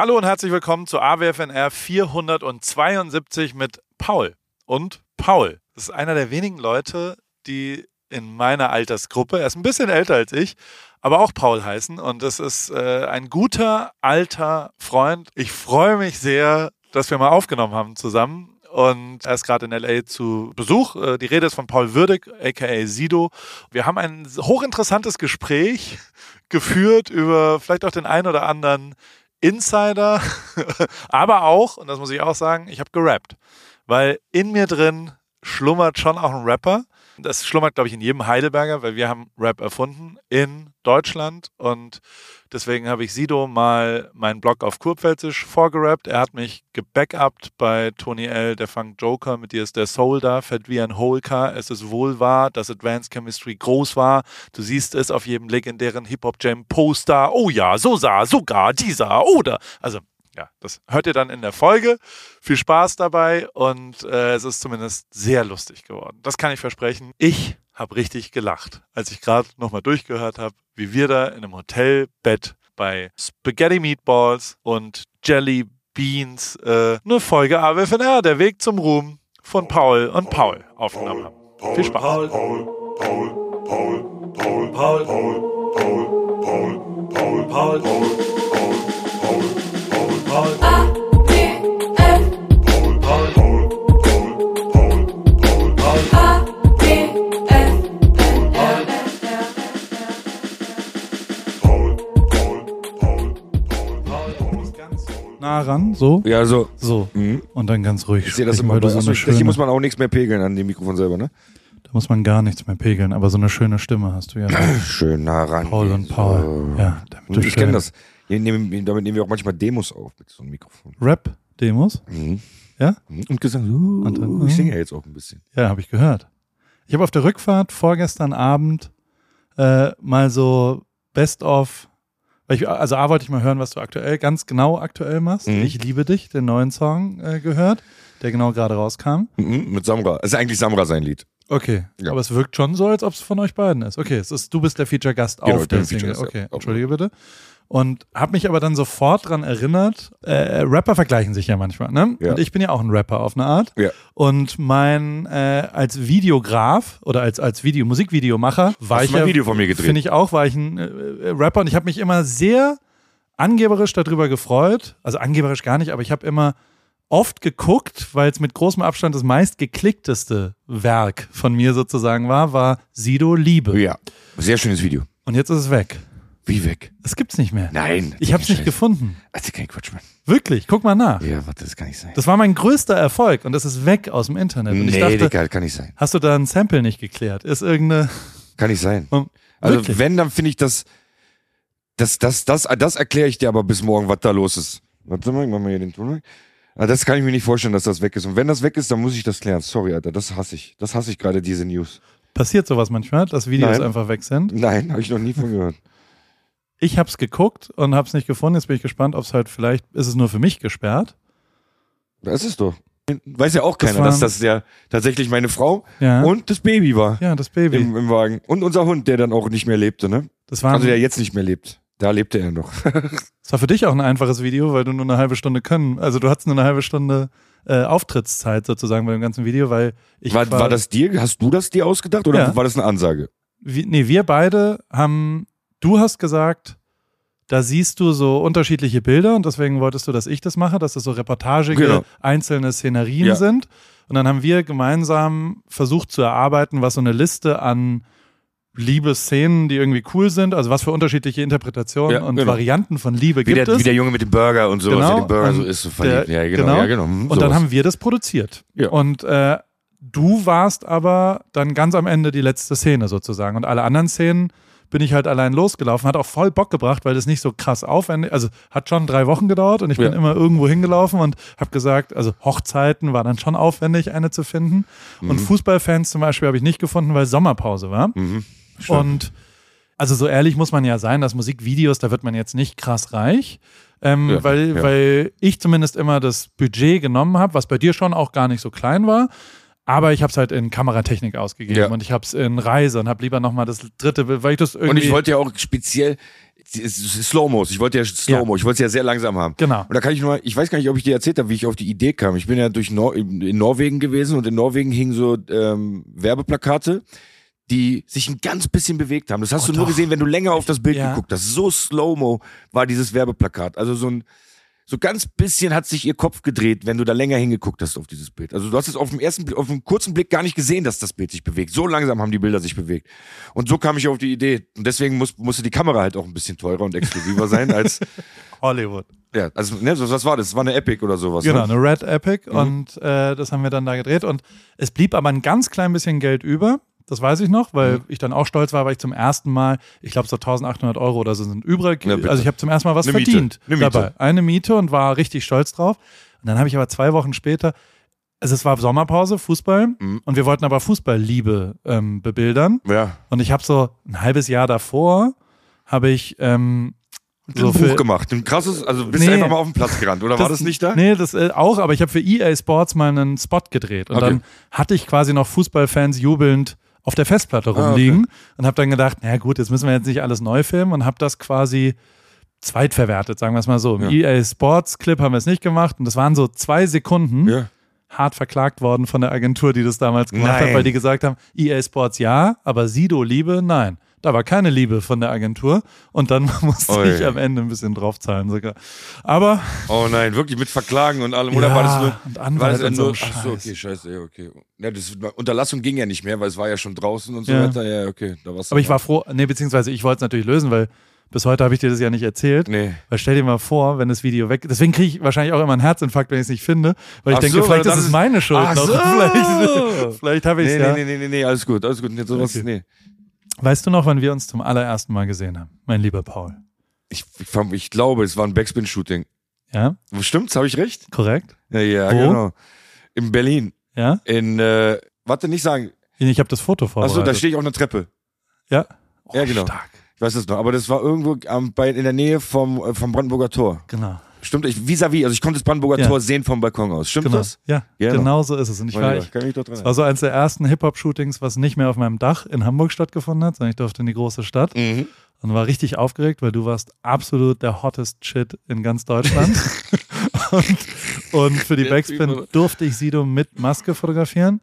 Hallo und herzlich willkommen zu AWFNR 472 mit Paul. Und Paul, das ist einer der wenigen Leute, die in meiner Altersgruppe, er ist ein bisschen älter als ich, aber auch Paul heißen. Und das ist äh, ein guter, alter Freund. Ich freue mich sehr, dass wir mal aufgenommen haben zusammen. Und er ist gerade in LA zu Besuch. Äh, Die Rede ist von Paul Würdig, aka Sido. Wir haben ein hochinteressantes Gespräch geführt über vielleicht auch den einen oder anderen Insider, aber auch, und das muss ich auch sagen, ich habe gerappt. Weil in mir drin schlummert schon auch ein Rapper. Das schlummert, glaube ich, in jedem Heidelberger, weil wir haben Rap erfunden in Deutschland und deswegen habe ich Sido mal meinen Blog auf Kurpfälzisch vorgerappt. Er hat mich gebackupt bei Tony L., der Funk Joker, mit dir ist der Soul da, fett wie ein Holker. Es ist wohl wahr, dass Advanced Chemistry groß war. Du siehst es auf jedem legendären Hip-Hop-Jam-Poster. Oh ja, so sah sogar dieser oder. Also ja, das hört ihr dann in der Folge. Viel Spaß dabei und äh, es ist zumindest sehr lustig geworden. Das kann ich versprechen. Ich habe richtig gelacht, als ich gerade nochmal durchgehört habe, wie wir da in einem Hotelbett bei Spaghetti Meatballs und Jelly Beans äh, eine Folge AWFNR, der Weg zum Ruhm von Paul und Paul aufgenommen haben. Viel Spaß. Paul, Paul, Paul, Paul, Paul, Paul, Paul, Paul, Paul, Paul, Paul, Paul, Paul, Nah ran, so, Ja, so. so. Mhm. Und dann ganz ruhig Ich sehe das immer bei so eine Achso, Hier schöne, muss man auch nichts mehr pegeln an dem Mikrofon selber, ne? da muss man gar nichts mehr pegeln, aber so eine schöne Stimme hast du ja. Schön nah ran. Paul und Paul. So. Ja, damit Und du ich schön- kenne das. Nehmen, damit nehmen wir auch manchmal Demos auf mit so einem Mikrofon. Rap-Demos? Mhm. Ja? Und gesagt, uh, dann- ich singe ja jetzt auch ein bisschen. Ja, habe ich gehört. Ich habe auf der Rückfahrt vorgestern Abend äh, mal so Best of, ich, also A wollte ich mal hören, was du aktuell, ganz genau aktuell machst. Mhm. Ich liebe dich, den neuen Song äh, gehört, der genau gerade rauskam. Mhm, mit Samra. Es ist eigentlich Samra sein Lied. Okay, Ja. aber es wirkt schon so, als ob es von euch beiden ist. Okay, es ist, du bist der Feature-Gast Genau, auf der Single. Feature-Gast, ja. Okay, entschuldige bitte. Und habe mich aber dann sofort dran erinnert, äh, Rapper vergleichen sich ja manchmal, ne? Ja. Und ich bin ja auch ein Rapper auf eine Art. Ja. Und mein, äh, als Videograf oder als, als Video, Musikvideomacher war Hast ich du mal ja, ein Video von mir gedreht? finde ich auch, war ich ein äh, äh, Rapper und ich habe mich immer sehr angeberisch darüber gefreut. Also angeberisch gar nicht, aber ich habe immer oft geguckt, weil es mit großem Abstand das meistgeklickteste Werk von mir sozusagen war, war Sido Liebe. Ja. Sehr schönes Video. Und jetzt ist es weg. Wie weg? Es gibt's nicht mehr. Nein. Ich habe es nicht Scheiße. gefunden. Also kein Quatsch, Mann. Wirklich, guck mal nach. Ja, warte, das kann nicht sein. Das war mein größter Erfolg und das ist weg aus dem Internet. Und nee, dachte, Digga, kann nicht sein. hast du da ein Sample nicht geklärt? Ist irgendeine. Kann nicht sein. Um, Also wirklich? wenn, dann finde ich das, das, das, das, das erkläre ich dir aber bis morgen, was da los ist. Warte mal, ich mach mal hier den Ton weg. Ah, Das kann ich mir nicht vorstellen, dass das weg ist. Und wenn das weg ist, dann muss ich das klären. Sorry, Alter, das hasse ich. Das hasse ich gerade, diese News. Passiert sowas manchmal, dass Videos Nein. einfach weg sind? Nein, habe ich noch nie von gehört. Ich hab's geguckt und hab's nicht gefunden. Jetzt bin ich gespannt, ob es halt vielleicht ist es nur für mich gesperrt. Das ist doch. Weiß ja auch Das keiner, war- dass das ja tatsächlich meine Frau Ja. und das Baby war ja, das Baby. im, im Wagen. Und unser Hund, der dann auch nicht mehr lebte, ne? Das war, Also der jetzt nicht mehr lebt. Da lebte er noch. das war für dich auch ein einfaches Video, weil du nur eine halbe Stunde können. Also du hattest nur eine halbe Stunde äh, Auftrittszeit sozusagen bei dem ganzen Video, weil ich war, quasi- war das dir? Hast du das dir ausgedacht oder Ja. war das eine Ansage? wir, nee, wir beide haben, du hast gesagt, da siehst du so unterschiedliche Bilder und deswegen wolltest du, dass ich das mache, dass das so reportagige Genau. einzelne Szenerien Ja. sind. Und dann haben wir gemeinsam versucht zu erarbeiten, was so eine Liste an Liebesszenen, die irgendwie cool sind, also was für unterschiedliche Interpretationen Ja, und genau. Varianten von Liebe Wie gibt der, es. wie der Junge mit dem Burger und so, was Genau, der den Burger und so ist, so verliebt. der- ja, genau, genau. ja, genau. Hm, Und dann sowas. haben wir das produziert. Und äh, du warst aber dann ganz am Ende die letzte Szene sozusagen. Und alle anderen Szenen bin ich halt allein losgelaufen. Hat auch voll Bock gebracht, weil das nicht so krass aufwendig, also hat schon drei Wochen gedauert und ich bin Ja. immer irgendwo hingelaufen und habe gesagt, also Hochzeiten war dann schon aufwendig, eine zu finden. Und Fußballfans zum Beispiel habe ich nicht gefunden, weil Sommerpause war. Mhm. Und also so ehrlich muss man ja sein, dass Musikvideos, da wird man jetzt nicht krass reich. Ähm, Ja, weil, ja. weil ich zumindest immer das Budget genommen habe, was bei dir schon auch gar nicht so klein war. Aber ich habe es halt in Kameratechnik ausgegeben Ja. und ich habe es in Reise und habe lieber nochmal das dritte, weil ich das irgendwie. Und ich wollte ja auch speziell, Slow-Mos. Ich wollte ja Slow-Mo. Ich wollte es ja sehr langsam haben. Genau. Und da kann ich nur, ich weiß gar nicht, ob ich dir erzählt habe, wie ich auf die Idee kam. Ich bin ja durch Nor in in Norwegen gewesen und in Norwegen hingen so ähm, Werbeplakate, die sich ein ganz bisschen bewegt haben. Das hast Oh, du nur doch. gesehen, wenn du länger auf das Bild Ja. geguckt hast. So Slow-Mo war dieses Werbeplakat. Also so ein so ganz bisschen hat sich ihr Kopf gedreht, wenn du da länger hingeguckt hast auf dieses Bild. Also du hast es auf dem ersten, Blick- auf dem kurzen Blick gar nicht gesehen, dass das Bild sich bewegt. So langsam haben die Bilder sich bewegt. Und so kam ich auf die Idee. Und deswegen muss, musste die Kamera halt auch ein bisschen teurer und exklusiver sein als, Hollywood. ja, also, ne, was war das? Das war eine Epic oder sowas. Genau, Ne? eine Red Epic Mhm. und äh, das haben wir dann da gedreht und es blieb aber ein ganz klein bisschen Geld über. Das weiß ich noch, weil Mhm. ich dann auch stolz war, weil ich zum ersten Mal, ich glaube so 1800 Euro oder so sind übrig. Ja, also ich habe zum ersten Mal was Eine Miete. verdient Eine Miete. dabei. Eine Miete und war richtig stolz drauf. Und dann habe ich aber zwei Wochen später, also es war Sommerpause, Fußball Mhm. und wir wollten aber Fußballliebe ähm, bebildern. Ja. Und ich habe so ein halbes Jahr davor, habe ich ähm, so ein für, Buch gemacht. Ein krasses, also bist Nee. du einfach mal auf den Platz gerannt, oder war das nicht da? Nee, das äh, auch, aber ich habe für EA Sports mal einen Spot gedreht. Und Okay. dann hatte ich quasi noch Fußballfans jubelnd auf der Festplatte Ah, okay. rumliegen und habe dann gedacht, na gut, jetzt müssen wir jetzt nicht alles neu filmen und habe das quasi zweitverwertet, sagen wir es mal so. Im Ja. EA Sports Clip haben wir es nicht gemacht und das waren so zwei Sekunden Ja. hart verklagt worden von der Agentur, die das damals gemacht Nein. hat, weil die gesagt haben, EA Sports ja, aber Sido Liebe nein. Da war keine Liebe von der Agentur und dann musste Ui. ich am Ende ein bisschen draufzahlen sogar. Aber Oh nein, wirklich mit Verklagen und allem. Oder war das nur. und War Anwalt das und so ach so, okay, scheiße, ja, okay. Ja, das, Unterlassung ging ja nicht mehr, weil es war ja schon draußen und so Ja. weiter. Ja, okay. Da war's Aber ich war froh, nee, beziehungsweise ich wollte es natürlich lösen, weil bis heute habe ich dir das ja nicht erzählt. Nee. Weil stell dir mal vor, wenn das Video weg Deswegen kriege ich wahrscheinlich auch immer einen Herzinfarkt, wenn ich es nicht finde. Weil ich Ach denke, so, vielleicht ist es meine Schuld Ach noch. so. Vielleicht, vielleicht habe ich es Nee, ja. nee, nee, nee, nee, alles gut, alles gut. Jetzt sowas, Okay. nee. Weißt du noch, wann wir uns zum allerersten Mal gesehen haben, mein lieber Paul? Ich, ich, ich glaube, es war ein Backspin-Shooting. Ja, Stimmt's? Habe ich recht? korrekt? Ja, ja, Wo? genau. In Berlin. Ja? In, äh, warte, nicht sagen. Ich habe das Foto vorbereitet. Achso, da stehe ich auf einer Treppe. Ja? Oh, Ja, genau. Stark. Ich weiß es noch. Aber das war irgendwo am, bei, in der Nähe vom, äh, vom Brandenburger Tor. Genau. Stimmt, ich, vis-à-vis, also ich konnte das Brandenburger Ja. Tor sehen vom Balkon aus. Stimmt Genau. das? Ja, Ja, genau so ist es. Und ich war, ich, kann ich mich doch dran es war so eines der ersten Hip-Hop-Shootings, was nicht mehr auf meinem Dach in Hamburg stattgefunden hat, sondern ich durfte in die große Stadt. Mhm. und war richtig aufgeregt, weil du warst absolut der hottest Shit in ganz Deutschland. und, und für die Backspin durfte ich Sido mit Maske fotografieren.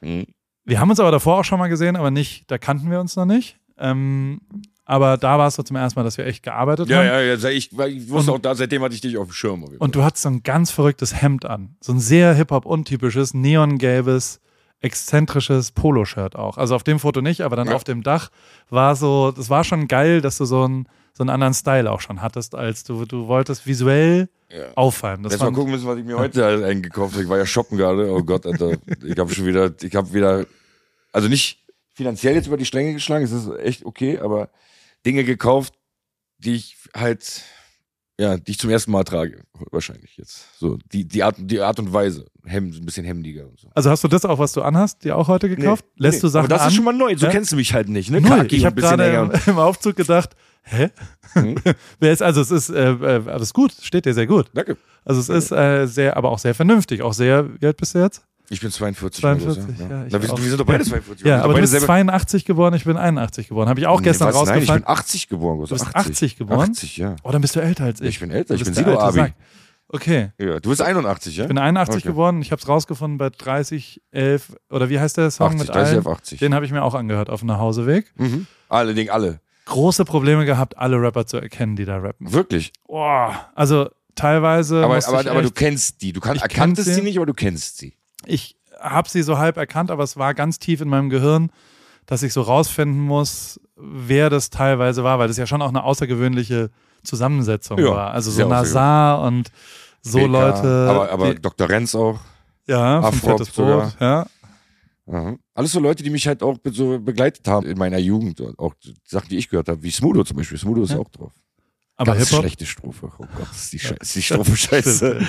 Mhm. Wir haben uns aber davor auch schon mal gesehen, aber nicht, da kannten wir uns noch nicht. Ähm, aber da war es so zum ersten Mal, dass wir echt gearbeitet Ja, haben. ja, ja. Ich, ich wusste Und- auch da, seitdem hatte ich dich auf dem Schirm. Und du hattest so ein ganz verrücktes Hemd an. So ein sehr Hip-Hop-untypisches, neongelbes, exzentrisches Poloshirt auch. Also auf dem Foto nicht, aber dann Ja. auf dem Dach war so, das war schon geil, dass du so einen, so einen anderen Style auch schon hattest, als du, du wolltest visuell Ja. auffallen. Das Jetzt mal gucken müssen, was ich mir heute halt eingekauft habe. Ich war ja shoppen gerade. Oh Gott, Alter. Ich habe schon wieder, ich habe wieder, also nicht finanziell jetzt über die Stränge geschlagen, es ist echt okay, aber Dinge gekauft, die ich halt, ja, die ich zum ersten Mal trage, wahrscheinlich jetzt. So, die, die Art, die Art und Weise. Hemd, ein bisschen hemdiger und so. also hast du das auch, was du anhast, dir auch heute gekauft? Nee, Lässt nee. du Sachen Aber das an? ist schon mal neu. So Ja? kennst du mich halt nicht, ne? Null. Khaki Ich habe gerade im, im Aufzug gedacht, hä? Mhm. Wer ist, also es ist, äh, äh, alles gut, steht dir sehr gut. Danke. Also es ist äh, sehr, aber auch sehr vernünftig, auch sehr, wie alt bist du jetzt? Ich bin 42. 42, groß, ja, ich Na, wir, auch. wir sind doch beide Ja. 42. Ja, sind aber du bist selber- 82 geboren, ich bin 81 geboren. Habe ich auch Nee, gestern was? Nein, ich rausgefunden. bin 80 geboren. Du bist 80 geboren? 80, ja. oh, dann bist du älter als ich. Ich bin älter, ich bin alte Sido-Abi. Sack. Okay, Ja, du bist 81, ja? ich bin 81 Okay. geboren. Ich habe es rausgefunden bei 30, 11 oder wie heißt der Song 80, mit 30 allen? auf 80. Den habe ich mir auch angehört auf dem Nachhauseweg. Mhm. Alle, Ding, alle. Große Probleme gehabt, alle Rapper zu erkennen, die da rappen. Wirklich. Boah, also teilweise Aber, aber, aber du kennst die. Du kann, erkanntest sie. nicht, aber du kennst sie. Ich habe sie so halb erkannt, aber es war ganz tief in meinem Gehirn, dass ich so rausfinden muss, wer das teilweise war, weil das ja schon auch eine außergewöhnliche Zusammensetzung Ja, war. Also so Nazar und so BK, Leute. Aber, aber die, Dr. Renz auch. ja, sogar. Brot. Ja. Aha. Alles so Leute, die mich halt auch so begleitet haben in meiner Jugend. Auch Sachen, die ich gehört habe, wie Smudo zum Beispiel. Smudo ist Ja. auch drauf. Aber Ganz schlechte Strophe. Oh Gott, ist die, ist die Strophe scheiße.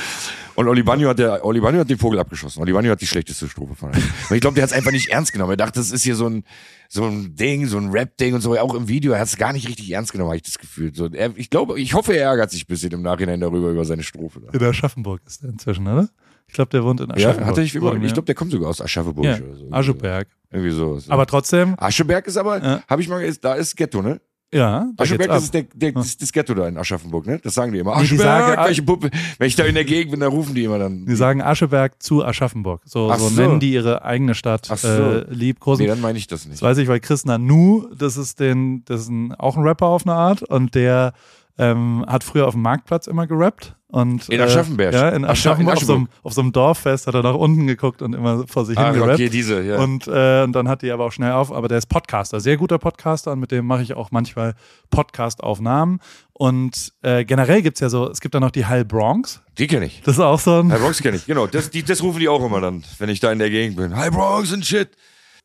Und Olibanio hat, der, Olibanio hat den Vogel abgeschossen. Olibanio hat die schlechteste Strophe von allen. Und ich glaube, der hat es einfach nicht ernst genommen. Er dachte, das ist hier so ein, so ein Ding, so ein Rap-Ding und so. Auch im Video, er hat es gar nicht richtig ernst genommen, habe ich das Gefühl. So, er, ich glaube, ich hoffe, er ärgert sich ein bisschen im Nachhinein darüber, über seine Strophe. Da. In Aschaffenburg ist der inzwischen, oder? Ich glaube, der wohnt in Ja, Aschaffenburg. hat er nicht überall. Ja. Ich glaube, der kommt sogar aus Aschaffenburg ja. oder so. Ascheberg. Irgendwie so. Aber trotzdem, Ascheberg ist aber, Ja. habe ich mal, da ist Ghetto, ne? Ja, da Ascheberg, das ist der, der, das, das Ghetto da in Aschaffenburg, ne? Das sagen die immer. Nee, die Ascheberg, sagen- welche Puppe. Wenn ich da in der Gegend bin, dann rufen die immer dann. Die sagen Ascheberg zu Aschaffenburg. So, so, so. nennen die ihre eigene Stadt Ach so. äh, liebkosen. nee, dann meine ich das Das nicht. weiß ich, weil Chris Nanu, das ist den, das ist ein, auch ein Rapper auf eine Art und der ähm, hat früher auf dem Marktplatz immer gerappt. Und, In Aschaffenberg. Äh, ja, in Ach, Aschaffenburg. in Auf so, einem, auf so einem Dorffest hat er nach unten geguckt und immer vor sich Ah, hin gerappt. okay, diese, ja. Und, äh, und dann hat die aber auch schnell auf, aber der ist Podcaster, sehr guter Podcaster und mit dem mache ich auch manchmal Podcast-Aufnahmen. Und äh, generell gibt es ja so, es gibt da noch die Heil Bronx. die kenne ich. Das ist auch so ein. Hi Bronx kenne ich, genau. Das, die, das rufen die auch immer dann, wenn ich da in der Gegend bin. Hi Bronx und shit.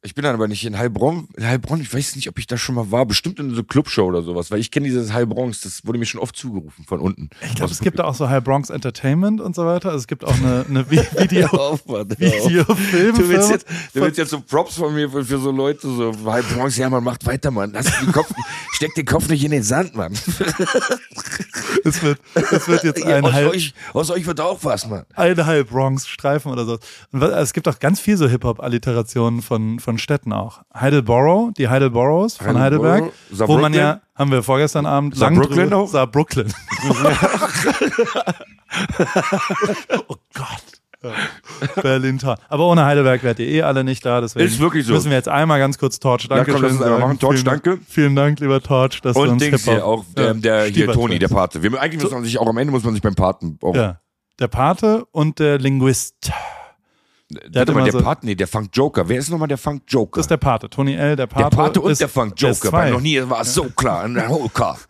Ich bin dann aber nicht in Heilbronn. In Heilbronn, ich weiß nicht, ob ich da schon mal war. Bestimmt in so Clubshow oder sowas, weil ich kenne dieses Heilbronx. Das wurde mir schon oft zugerufen von unten. Ich glaube, es gibt da auch so Heil Bronx Entertainment und so weiter. Also es gibt auch eine, eine Vi- Video, auf, Mann. Videofilm. Du willst, jetzt, du willst jetzt so Props von mir für, für so Leute, so Hi Bronx, ja, man macht weiter, Mann. Lass den Kopf, steck den Kopf nicht in den Sand, Mann. es, wird, es wird jetzt Ja, ein aus, Heil, euch, aus euch wird auch was, Mann. ein Heil Bronx Streifen oder so. Und es gibt auch ganz viel so Hip-Hop-Alliterationen von, von Städten auch. Heidelborough, die Heidelboroughs von Heidelberg, wo man ja, haben wir vorgestern Abend lang Saarbrücken drüber, auch? Saarbrücken. oh Gott. Ja. Berlin Town. Aber ohne Heidelberg wärt ihr eh alle nicht da. Deswegen Ist wirklich so. Müssen wir jetzt einmal ganz kurz Torch Danke komm, lass uns einmal machen. Torch, vielen, danke. Vielen Dank, lieber Torch, dass du Und uns Dings hier auch, der, Ja, der hier Toni, der. Pate. Wir, eigentlich muss man sich auch am Ende muss man sich beim Paten auch. Ja. Der Pate und der Linguist. Der, mal, der so- Pate, nee, der Funk Joker. Wer ist nochmal der Funk Joker? Das ist der Pate. Tony L., der Pate. der Pate und ist, der Funk der Joker. Weil zwei. noch nie war es so klar. Ein Holker.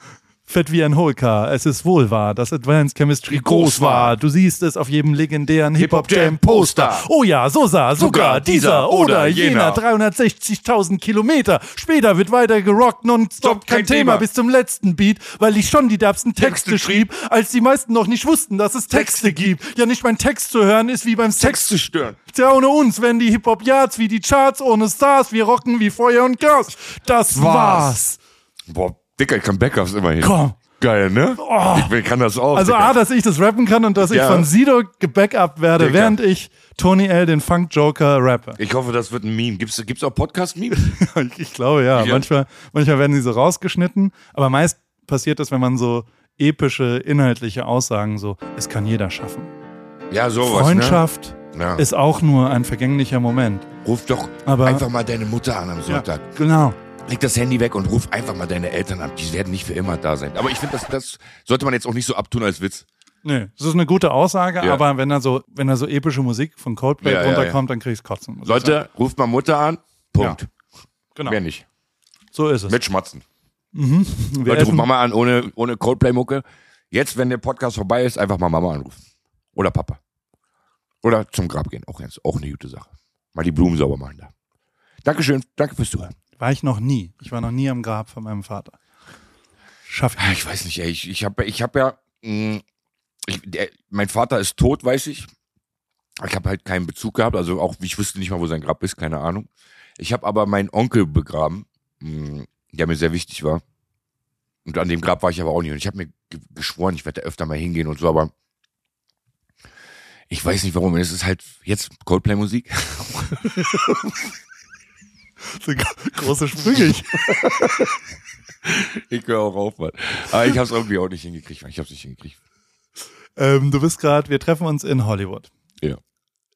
Fett wie ein Holker. Es ist wohl wahr, dass Advanced Chemistry groß war. Du siehst es auf jedem legendären Hip-Hop-Jam-Poster. Oh ja, so sah sogar dieser oder jener 360.000 Kilometer. Später wird weiter gerockt und stop kein kein Thema bis zum letzten Beat, weil ich schon die derbsten Texte Texte schrieb, als die meisten noch nicht wussten, dass es Texte gibt. Ja, nicht mein Text zu hören ist wie beim Sex Text zu stören. Tja, ohne uns wären die Hip-Hop-Yards wie die Charts ohne Stars. Wir rocken wie Feuer und Gas. Das war's. Boah, Dicker, ich kann Backups immerhin. Komm. Geil, ne? Ich will- kann das auch. Also Dicker. A, dass ich das rappen kann und dass ich Ja. von Sido gebackupt werde, Dicker. während ich Tony L. den Funk Joker rappe. ich hoffe, das wird ein Meme. Gibt's, gibt's auch Podcast-Memes? Ich, ich glaube ja. Ja. Manchmal, manchmal werden die so rausgeschnitten, aber meist passiert das, wenn man so epische inhaltliche Aussagen so, es kann jeder schaffen. ja, sowas. Freundschaft Ne? Ja. ist auch nur ein vergänglicher Moment. Ruf doch Aber- einfach mal deine Mutter an am Sonntag. Genau. Leg das Handy weg und ruf einfach mal deine Eltern an. Die werden nicht für immer da sein. Aber ich finde, das, das sollte man jetzt auch nicht so abtun als Witz. Nee, das ist eine gute Aussage, Ja. aber wenn da so, wenn da so epische Musik von Coldplay Ja, ja, runterkommt, dann krieg ich's kotzen. Leute, ruft mal Mutter an. Punkt. genau. Mehr nicht. So ist es. Mit Schmatzen. Wir Leute, ruft Mama an ohne, ohne Coldplay-Mucke. Jetzt, wenn der Podcast vorbei ist, einfach mal Mama anrufen. Oder Papa. Oder zum Grab gehen. Auch, ganz, auch eine gute Sache. Mal die Blumen sauber machen da. Dankeschön. Danke fürs Zuhören. War ich noch nie. Ich war noch nie am Grab von meinem Vater. Schaff ich nicht. Ich weiß nicht, ey. Ich, ich habe ich hab ja. Mh, ich, der, mein Vater ist tot, weiß ich. Ich habe halt keinen Bezug gehabt. Also auch, ich wüsste nicht mal, wo sein Grab ist. Keine Ahnung. Ich habe aber meinen Onkel begraben, mh, der mir sehr wichtig war. Und an dem Grab war ich aber auch nicht. Und ich habe mir ge- geschworen, ich werde da öfter mal hingehen und so, aber ich weiß nicht warum. Es ist halt jetzt Coldplay-Musik. So große Sprünge. Ich- Ich höre auch auf, Mann. Aber ich habe es irgendwie auch nicht hingekriegt. Ich habe es nicht hingekriegt. ähm, du bist gerade, wir treffen uns in Hollywood. Ja.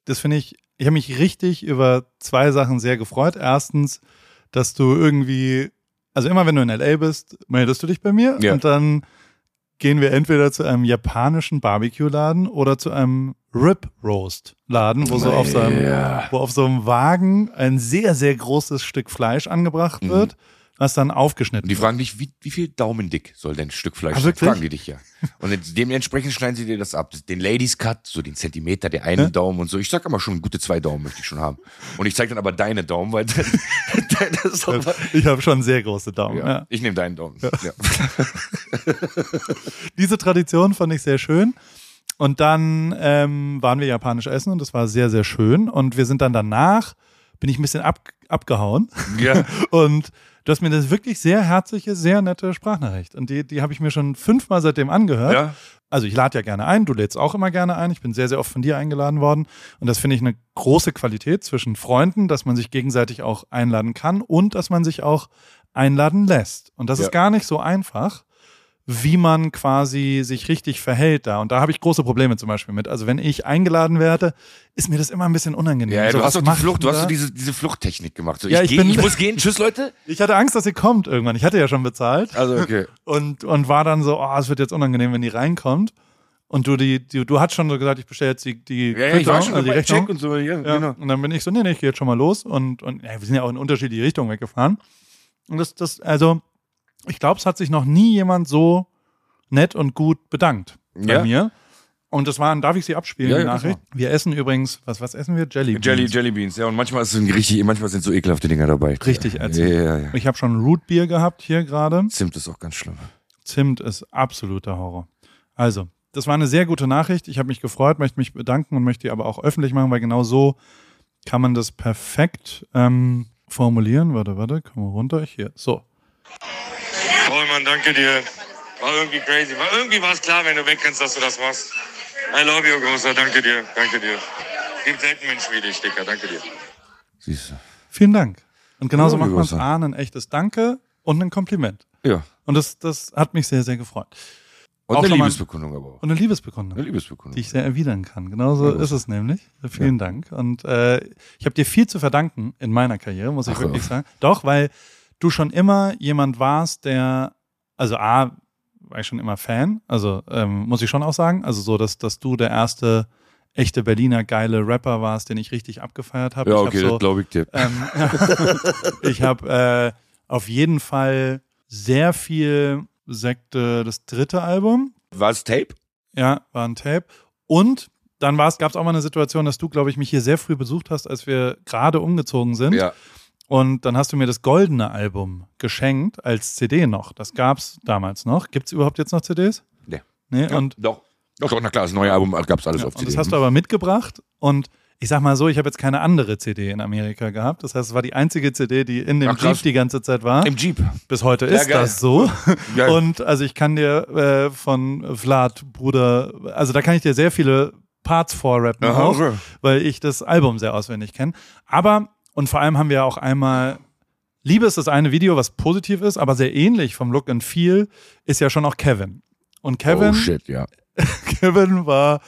Das finde ich, ich habe mich richtig über zwei Sachen sehr gefreut. Erstens, dass du irgendwie, also immer wenn du in LA bist, meldest du dich bei mir Ja. und dann gehen wir entweder zu einem japanischen Barbecue-Laden oder zu einem Rib-Roast-Laden, wo so auf so einem, Ja. wo auf so einem Wagen ein sehr, sehr großes Stück Fleisch angebracht Mhm. wird, was dann aufgeschnitten Und die fragen dich, wie, wie viel Daumen dick soll dein Stück Fleisch sein? Fragen die dich ja. Und dementsprechend schneiden sie dir das ab. Den Ladies Cut, so den Zentimeter, der einen Ja. Daumen und so. Ich sag immer schon, gute zwei Daumen möchte ich schon haben. Und ich zeige dann aber deine Daumen, weil dann, das ist wird. Ich habe schon sehr große Daumen. ja. Ja. Ich nehme deinen Daumen. Diese Tradition fand ich sehr schön. Und dann ähm, waren wir japanisch essen und das war sehr, sehr schön. Und wir sind dann danach, bin ich ein bisschen ab, abgehauen. Ja. Und du hast mir das wirklich sehr herzliche, sehr nette Sprachnachricht. Und die, die habe ich mir schon fünfmal seitdem angehört. ja. Also ich lade ja gerne ein, du lädst auch immer gerne ein. Ich bin sehr, sehr oft von dir eingeladen worden. Und das finde ich eine große Qualität zwischen Freunden, dass man sich gegenseitig auch einladen kann und dass man sich auch einladen lässt. Und das Ja. ist gar nicht so einfach, wie man quasi sich richtig verhält da. Und da habe ich große Probleme zum Beispiel mit. Also wenn ich eingeladen werde, ist mir das immer ein bisschen unangenehm. Ja, so, du hast doch die Flucht, du hast doch diese, diese Fluchttechnik gemacht. So, Ja, ich, ich geh, ich muss gehen. Tschüss, Leute. Ich hatte Angst, dass sie kommt irgendwann. Ich hatte ja schon bezahlt Also, okay. und, und war dann so, oh, es wird jetzt unangenehm, wenn die reinkommt. Und du die, die du hast schon so gesagt, ich bestelle jetzt die, die Ja, ja, ich war schon also die Rechnung. Und so. Ja, Ja, genau. Und dann bin ich so, nee, nee, ich gehe jetzt schon mal los. Und, und ja, wir sind ja auch in unterschiedliche Richtungen weggefahren. Und das, das, also, ich glaube, es hat sich noch nie jemand so nett und gut bedankt bei Ja. mir. Und das waren, darf ich sie abspielen, Ja, die ja. Nachricht? Wir essen übrigens, was, was essen wir? Jelly. Jelly, Beans. Jelly Beans, ja. Und manchmal, ist es ein richtig, manchmal sind so ekelhafte Dinger dabei. Richtig ätzend. ja, ja, ja. Ich habe schon Root Beer gehabt hier gerade. Zimt ist auch ganz schlimm. Zimt ist absoluter Horror. Also, das war eine sehr gute Nachricht. Ich habe mich gefreut, möchte mich bedanken und möchte die aber auch öffentlich machen, weil genau so kann man das perfekt ähm, formulieren. Warte, warte, komm mal runter. Hier, so. Paul, Mann, danke dir. War irgendwie crazy. War irgendwie war es klar, wenn du wegrennst, dass du das machst. I love you, Großer. Danke dir. Danke dir. Gibt selten Menschen wie dich, Dicker. Danke dir. Siehst du. Vielen Dank. Und genauso Ja, macht man es Großer. A, ein echtes Danke und ein Kompliment. Ja. Und das, das hat mich sehr, sehr gefreut. Und Auch eine Liebesbekundung aber auch. Und eine Liebesbekundung. Eine Liebesbekundung. die ich sehr erwidern kann. Genauso Ja, ist es nämlich. Vielen Dank. Und äh, ich habe dir viel zu verdanken in meiner Karriere, muss ich Ach, wirklich ja. sagen. Doch, weil du schon immer jemand warst, der, also A, war ich schon immer Fan, also ähm, muss ich schon auch sagen, also so, dass, dass du der erste echte Berliner geile Rapper warst, den ich richtig abgefeiert habe. ja, ich hab okay, so, das glaube ich dir. ähm, ich habe äh, auf jeden Fall sehr viel Sekte, das dritte Album, War es Tape? ja, war ein Tape. Und dann gab es auch mal eine Situation, dass du, glaube ich, mich hier sehr früh besucht hast, als wir gerade umgezogen sind. Ja. Und dann hast du mir das goldene Album geschenkt als CD noch. Das gab es damals noch. Gibt es überhaupt jetzt noch CDs? Nee. Nee, ja. und, Doch. Doch, doch, na klar, das neue Album gab es alles ja, auf und CD. das hast du aber mitgebracht. Und ich sag mal so, ich habe jetzt keine andere CD in Amerika gehabt. Das heißt, es war die einzige CD, die in dem Ach. Jeep die ganze Zeit war. Im Jeep. Bis heute Ja, ist geil. das so. Geil. Und also ich kann dir äh, von Vlad, Bruder, also da kann ich dir sehr viele Parts vorrappen Aha, auch, okay. weil ich das Album sehr auswendig kenne. Aber, und vor allem haben wir auch einmal, Liebe ist das eine Video, was positiv ist, aber sehr ähnlich vom Look and Feel, ist ja schon auch Kevin. Und Kevin, Oh shit, ja. Kevin war,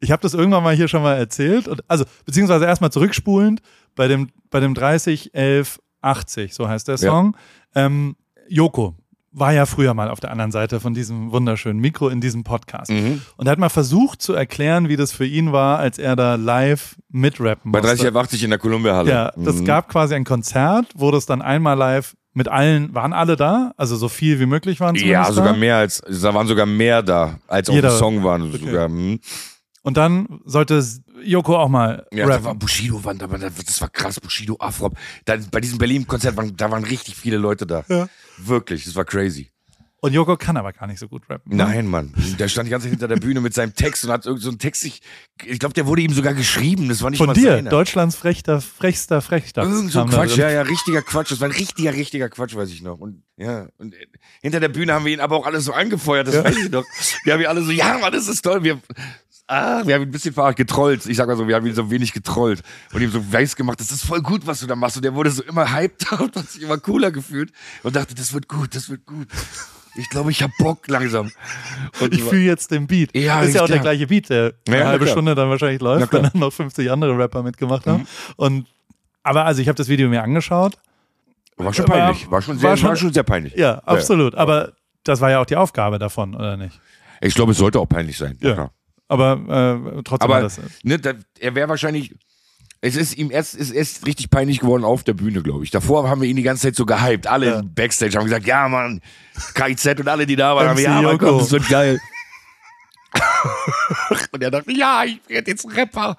ich habe das irgendwann mal hier schon mal erzählt, und, also beziehungsweise erstmal zurückspulend bei dem, bei dem 30, 11, 80, so heißt der Ja. Song. Ähm, Joko war ja früher mal auf der anderen Seite von diesem wunderschönen Mikro in diesem Podcast. Mhm. Und er hat mal versucht zu erklären, wie das für ihn war, als er da live mitrappen Bei musste. 30 auf 80 in der Columbia-Halle. Ja, das Mhm. gab quasi ein Konzert, wo das dann einmal live mit allen, waren alle da? Also so viel wie möglich waren Ja, sogar da. mehr als, da waren sogar mehr da, als auf Jeder- dem Song waren. Okay. Sogar, hm. Und dann sollte Joko auch mal Ja, da war Bushido, waren, da, war- das war krass, Bushido, Afrop. Da, bei diesem Berlin-Konzert waren, da waren richtig viele Leute da. Ja. Wirklich, das war crazy. Und Joko kann aber gar nicht so gut rappen. ne? Nein, Mann. Der stand die ganze Zeit hinter der Bühne mit seinem Text und hat irgend so einen Text, ich, ich glaube, der wurde ihm sogar geschrieben. Das war nicht Von mal dir, seiner. Deutschlands frechster, frechster, frechster. Irgend so Quatsch, ja, ja, richtiger Quatsch. Das war ein richtiger, richtiger Quatsch, weiß ich noch. Und ja, und hinter der Bühne haben wir ihn aber auch alle so angefeuert, das Ja. weiß ich noch. Wir haben ihn alle so, ja, Mann, das ist toll. Wir, ah, wir haben ihn ein bisschen ver- getrollt. Ich sag mal so, wir haben ihn so wenig getrollt und ihm so weiß gemacht, das ist voll gut, was du da machst. Und der wurde so immer hyped und hat sich immer cooler gefühlt und dachte, das wird gut, das wird gut. Ich glaube, ich hab Bock langsam. Und Ich fühle jetzt den Beat. Ja, ist ja auch der klar. gleiche Beat, der Ja, eine ja, halbe klar. Stunde dann wahrscheinlich läuft. Mhm. wenn dann noch 50 andere Rapper mitgemacht haben. Und aber also ich habe das Video mir angeschaut. war schon peinlich. War schon sehr, war war schon- schon, sehr peinlich. Ja, absolut. Aber das war ja auch die Aufgabe davon, oder nicht? Ich glaube, es sollte auch peinlich sein. Ja. Aber äh, trotzdem Aber das. ne, da, er wäre wahrscheinlich. Es ist ihm erst, ist erst richtig peinlich geworden auf der Bühne, glaube ich. Davor haben wir ihn die ganze Zeit so gehypt. Alle Ja. im Backstage haben gesagt, ja, Mann, KIZ und alle, die da waren, haben MC ja, Mann, komm, das wird geil. und er dachte, ja, ich werde jetzt Rapper.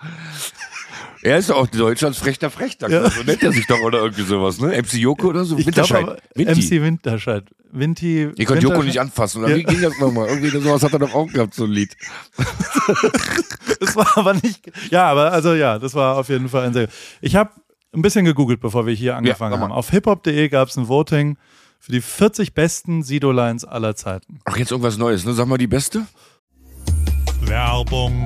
Er ist auch Deutschlands frechter Frechter. Ja. So nennt er sich doch oder irgendwie sowas, ne? MC Joko oder so? Ich Winterscheid. aber Winti. MC Winterscheid. Winti. Ihr könnt Joko nicht anfassen. Oder Ja. wie ging das nochmal? Irgendwie sowas hat er doch auch gehabt, so ein Lied. Das war aber nicht. Ja, aber also ja, das war auf jeden Fall ein sehr. Ich habe ein bisschen gegoogelt, bevor wir hier angefangen mal. haben. Auf hiphop.de gab es ein Voting für die 40 besten Sido-Lines aller Zeiten. Ach, jetzt irgendwas Neues, ne? Sag mal die beste? Werbung.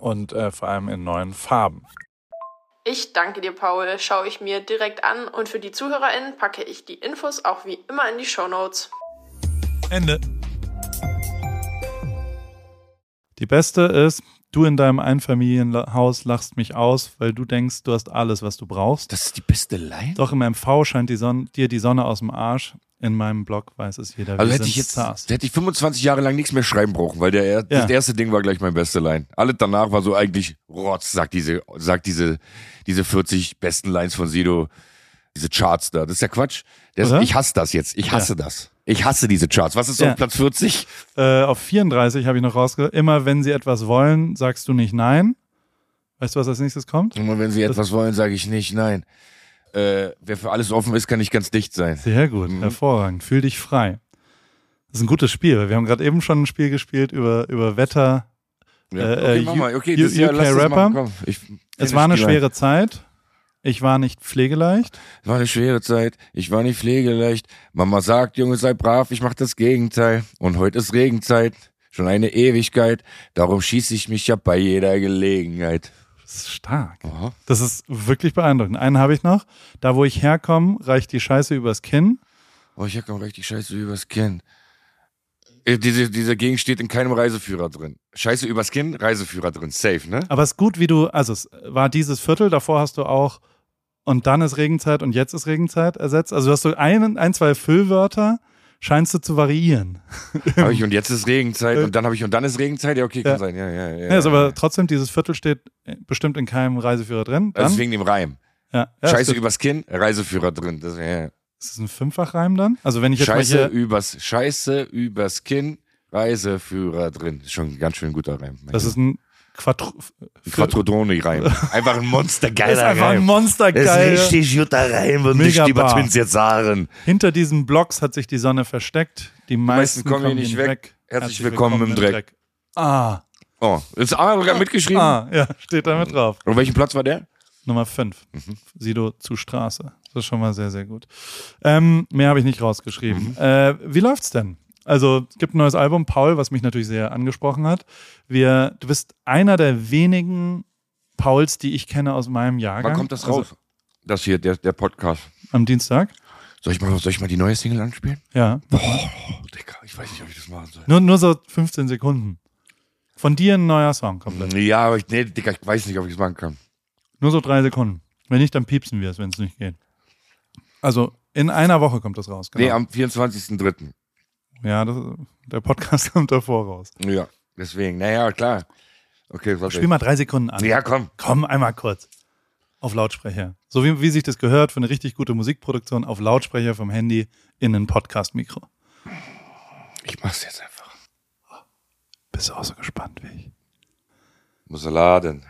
und äh, vor allem in neuen Farben. Ich danke dir, Paul. Schaue ich mir direkt an und für die ZuhörerInnen packe ich die Infos auch wie immer in die Show Notes. Ende. Die beste ist, du in deinem Einfamilienhaus lachst mich aus, weil du denkst, du hast alles, was du brauchst. Das ist die beste Line? Doch im MV scheint die Sonne, dir die Sonne aus dem Arsch. In meinem Blog weiß es jeder. Also hätte ich jetzt, Stars. hätte ich 25 Jahre lang nichts mehr schreiben brauchen, weil der, er- das Ja. erste Ding war gleich mein beste Line. Alles danach war so eigentlich Rotz, sagt diese, sagt diese, diese 40 besten Lines von Sido, diese Charts da. Das ist ja Quatsch. Oder? ich hasse das jetzt. Ich hasse das. Ich hasse diese Charts. Was ist so Ja. auf Platz 40? Äh, auf 34 habe ich noch rausgehört. Immer wenn sie etwas wollen, sagst du nicht nein. Weißt du, was als nächstes kommt? Immer wenn sie etwas wollen, sage ich nicht nein. Äh, wer für alles offen ist, kann nicht ganz dicht sein. Sehr gut, Mhm. hervorragend. Fühl dich frei. Das ist ein gutes Spiel. Wir haben gerade eben schon ein Spiel gespielt über, über Wetter. Ja. Äh, okay, äh, mach mal. Okay, U- das Jahr, UK Rapper. machen. Ich, Es war eine Spiel ein. schwere Zeit. Ich war nicht pflegeleicht. Es war eine schwere Zeit, ich war nicht pflegeleicht. Mama sagt, Junge, sei brav, ich mach das Gegenteil. Und heute ist Regenzeit, schon eine Ewigkeit. Darum schieße ich mich ja bei jeder Gelegenheit. Das ist stark. Aha. Das ist wirklich beeindruckend. Einen habe ich noch. Da, wo ich herkomme, reicht die Scheiße übers Kinn. Oh, ich hab kaum richtig Scheiße übers Kinn. Äh, Diese, dieser Gegend steht in keinem Reiseführer drin. Scheiße übers Kinn, Reiseführer drin. Safe, ne? Aber es ist gut, wie du, also es war dieses Viertel, davor hast du auch und dann ist Regenzeit und jetzt ist Regenzeit ersetzt. Also du hast so ein, ein zwei Füllwörter, scheinst du zu variieren. Hab ich und jetzt ist Regenzeit und dann habe ich und dann ist Regenzeit. Ja, okay, kann Ja. sein. Ja, ja, ja. Ja, ist aber trotzdem, dieses Viertel steht bestimmt in keinem Reiseführer drin. das Dann, ist wegen dem Reim. ja, ja, Scheiße übers Kinn, Reiseführer drin. Das, ja. ist das ein Fünffachreim dann? Also wenn ich jetzt Scheiße übers Scheiße übers Kinn, Reiseführer drin. Ist schon ein ganz schön guter Reim. das ist ein Quattro, Quattrodroni-Reim. Einfach ein monstergeiler ist einfach ein Reim. Monstergeil. Das ist richtig guter Reim und Mega nicht bar. Twins jetzt sagen. Hinter diesen Blocks hat sich die Sonne versteckt. Die meisten, kommen hier nicht weg. Herzlich willkommen im Dreck. Ah, Oh, ist A sogar mitgeschrieben? ah, ja, steht da mit drauf. Und welchen Platz war der? Nummer 5. Mhm. Sido zu Straße. Das ist schon mal sehr, sehr gut. Ähm, mehr habe ich nicht rausgeschrieben. Mhm. Äh, wie läuft's denn? Also, es gibt ein neues Album, Paul, was mich natürlich sehr angesprochen hat. Wir, du bist einer der wenigen Pauls, die ich kenne aus meinem Jahrgang. Wann kommt das Also, raus? Das hier, der, der Podcast. am Dienstag. Soll ich, mal, soll ich mal die neue Single anspielen? Ja. Oh, Digga, ich weiß nicht, ob ich das machen soll. Nur, nur so 15 Sekunden. Von dir ein neuer Song komplett. Ja, aber ich, nee, Digga, ich weiß nicht, ob ich es machen kann. Nur so drei Sekunden. Wenn nicht, dann piepsen wir es, wenn es nicht geht. Also in einer Woche kommt das raus. Genau. Nee, am 24.03. ja, das, der Podcast kommt davor raus. Ja, deswegen. Naja, klar. Okay, warte. Spiel mal drei Sekunden an. Ja, komm. Komm, einmal kurz. Auf Lautsprecher. So wie, wie sich das gehört für eine richtig gute Musikproduktion, auf Lautsprecher vom Handy in ein Podcast-Mikro. Ich mach's jetzt einfach. Bist du auch so gespannt wie ich? Muss er laden.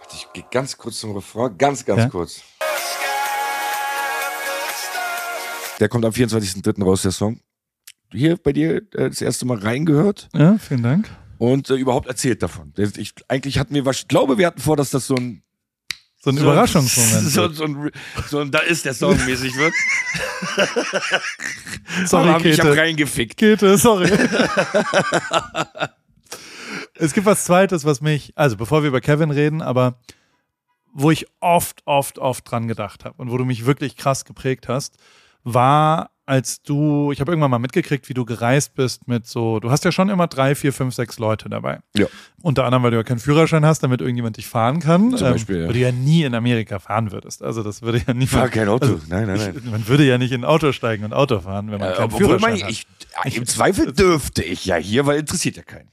Warte, ich gehe ganz kurz zum Refrain. Ganz, ganz Ja? kurz. Der kommt am 24.03. raus, der Song. Hier bei dir äh, das erste Mal reingehört Ja, vielen Dank. und äh, überhaupt erzählt davon. Ich, eigentlich hatten wir, ich glaube, wir hatten vor, dass das so ein So ein so, Überraschungsmoment. So, so, ein, so ein, da ist der Song mäßig wird. Sorry, Aber ich hab reingefickt. Käthe, sorry. es gibt was Zweites, was mich, also bevor wir über Kevin reden, aber wo ich oft, oft, oft dran gedacht habe und wo du mich wirklich krass geprägt hast, war, als du, ich habe irgendwann mal mitgekriegt, wie du gereist bist mit so, du hast ja schon immer drei, vier, fünf, sechs Leute dabei. Ja. Unter anderem, weil du ja keinen Führerschein hast, damit irgendjemand dich fahren kann. Zum Beispiel, ja. Weil du ja nie in Amerika fahren würdest. Also das würde ja nie fahr kein Auto. Also, nein, nein, nein. Ich, man würde ja nicht in ein Auto steigen und Auto fahren, wenn man Äh, keinen Führerschein man, hat. ich, im Zweifel dürfte ich ja hier, weil interessiert ja keinen.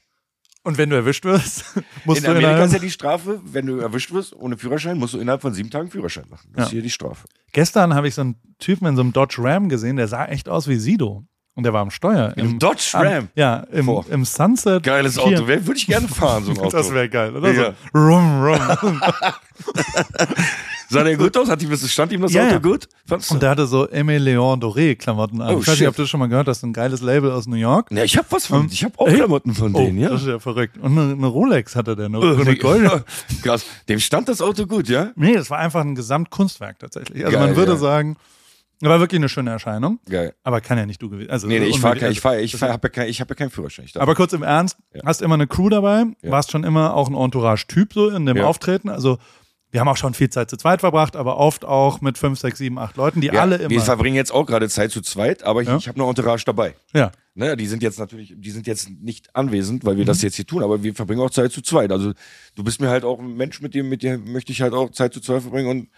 Und wenn du erwischt wirst, musst In du Amerika innerhalb, ist ja die Strafe, wenn du erwischt wirst ohne Führerschein, musst du innerhalb von sieben Tagen Führerschein machen. Das ist Ja. hier die Strafe. Gestern habe ich so einen Typen in so einem Dodge Ram gesehen, der sah echt aus wie Sido. Und der war am Steuer. In einem Dodge Ram? Am, ja, im, Boah. im Sunset. Geiles. Auto. Würde ich gerne fahren, so ein Auto. Das wäre geil, oder? Ja. So, rum, rum. Sah der gut aus? Hat ihm, das- stand ihm das Ja, Auto ja. gut? Fandst du? Und der hatte so Aimé Leon Doré Klamotten an. Oh, ich weiß shit. nicht, ob du das schon mal gehört hast, ein geiles Label aus New York. ja, ich hab was von, Ähm, ich hab auch echt? Klamotten von Oh, denen, ja. das ist ja verrückt. Und eine, eine Rolex hatte der, eine, Oh, eine goldene. Krass. Dem stand das Auto gut, ja? Nee, das war einfach ein Gesamtkunstwerk tatsächlich. Also Geil, man würde ja. sagen, war wirklich eine schöne Erscheinung. Geil. Aber kann ja nicht du gewesen. Also Nee, nee, ich fahr unmöglich. kein, ich fahr, ich fahr, hab ja kein, ich hab ja keinen Führerschein. Aber kurz im Ernst, Ja. hast immer eine Crew dabei, Ja. warst schon immer auch ein Entourage-Typ so in dem. Auftreten. Also wir haben auch schon viel Zeit zu zweit verbracht, aber oft auch mit fünf, sechs, sieben, acht Leuten, die ja, alle immer. Wir verbringen jetzt auch gerade Zeit zu zweit, aber ich, Ja. ich habe eine Entourage dabei. ja. Naja, die sind jetzt natürlich, die sind jetzt nicht anwesend, weil wir Mhm. das jetzt hier tun, aber wir verbringen auch Zeit zu zweit. Also du bist mir halt auch ein Mensch, mit dem, mit dir möchte ich halt auch Zeit zu zweit verbringen und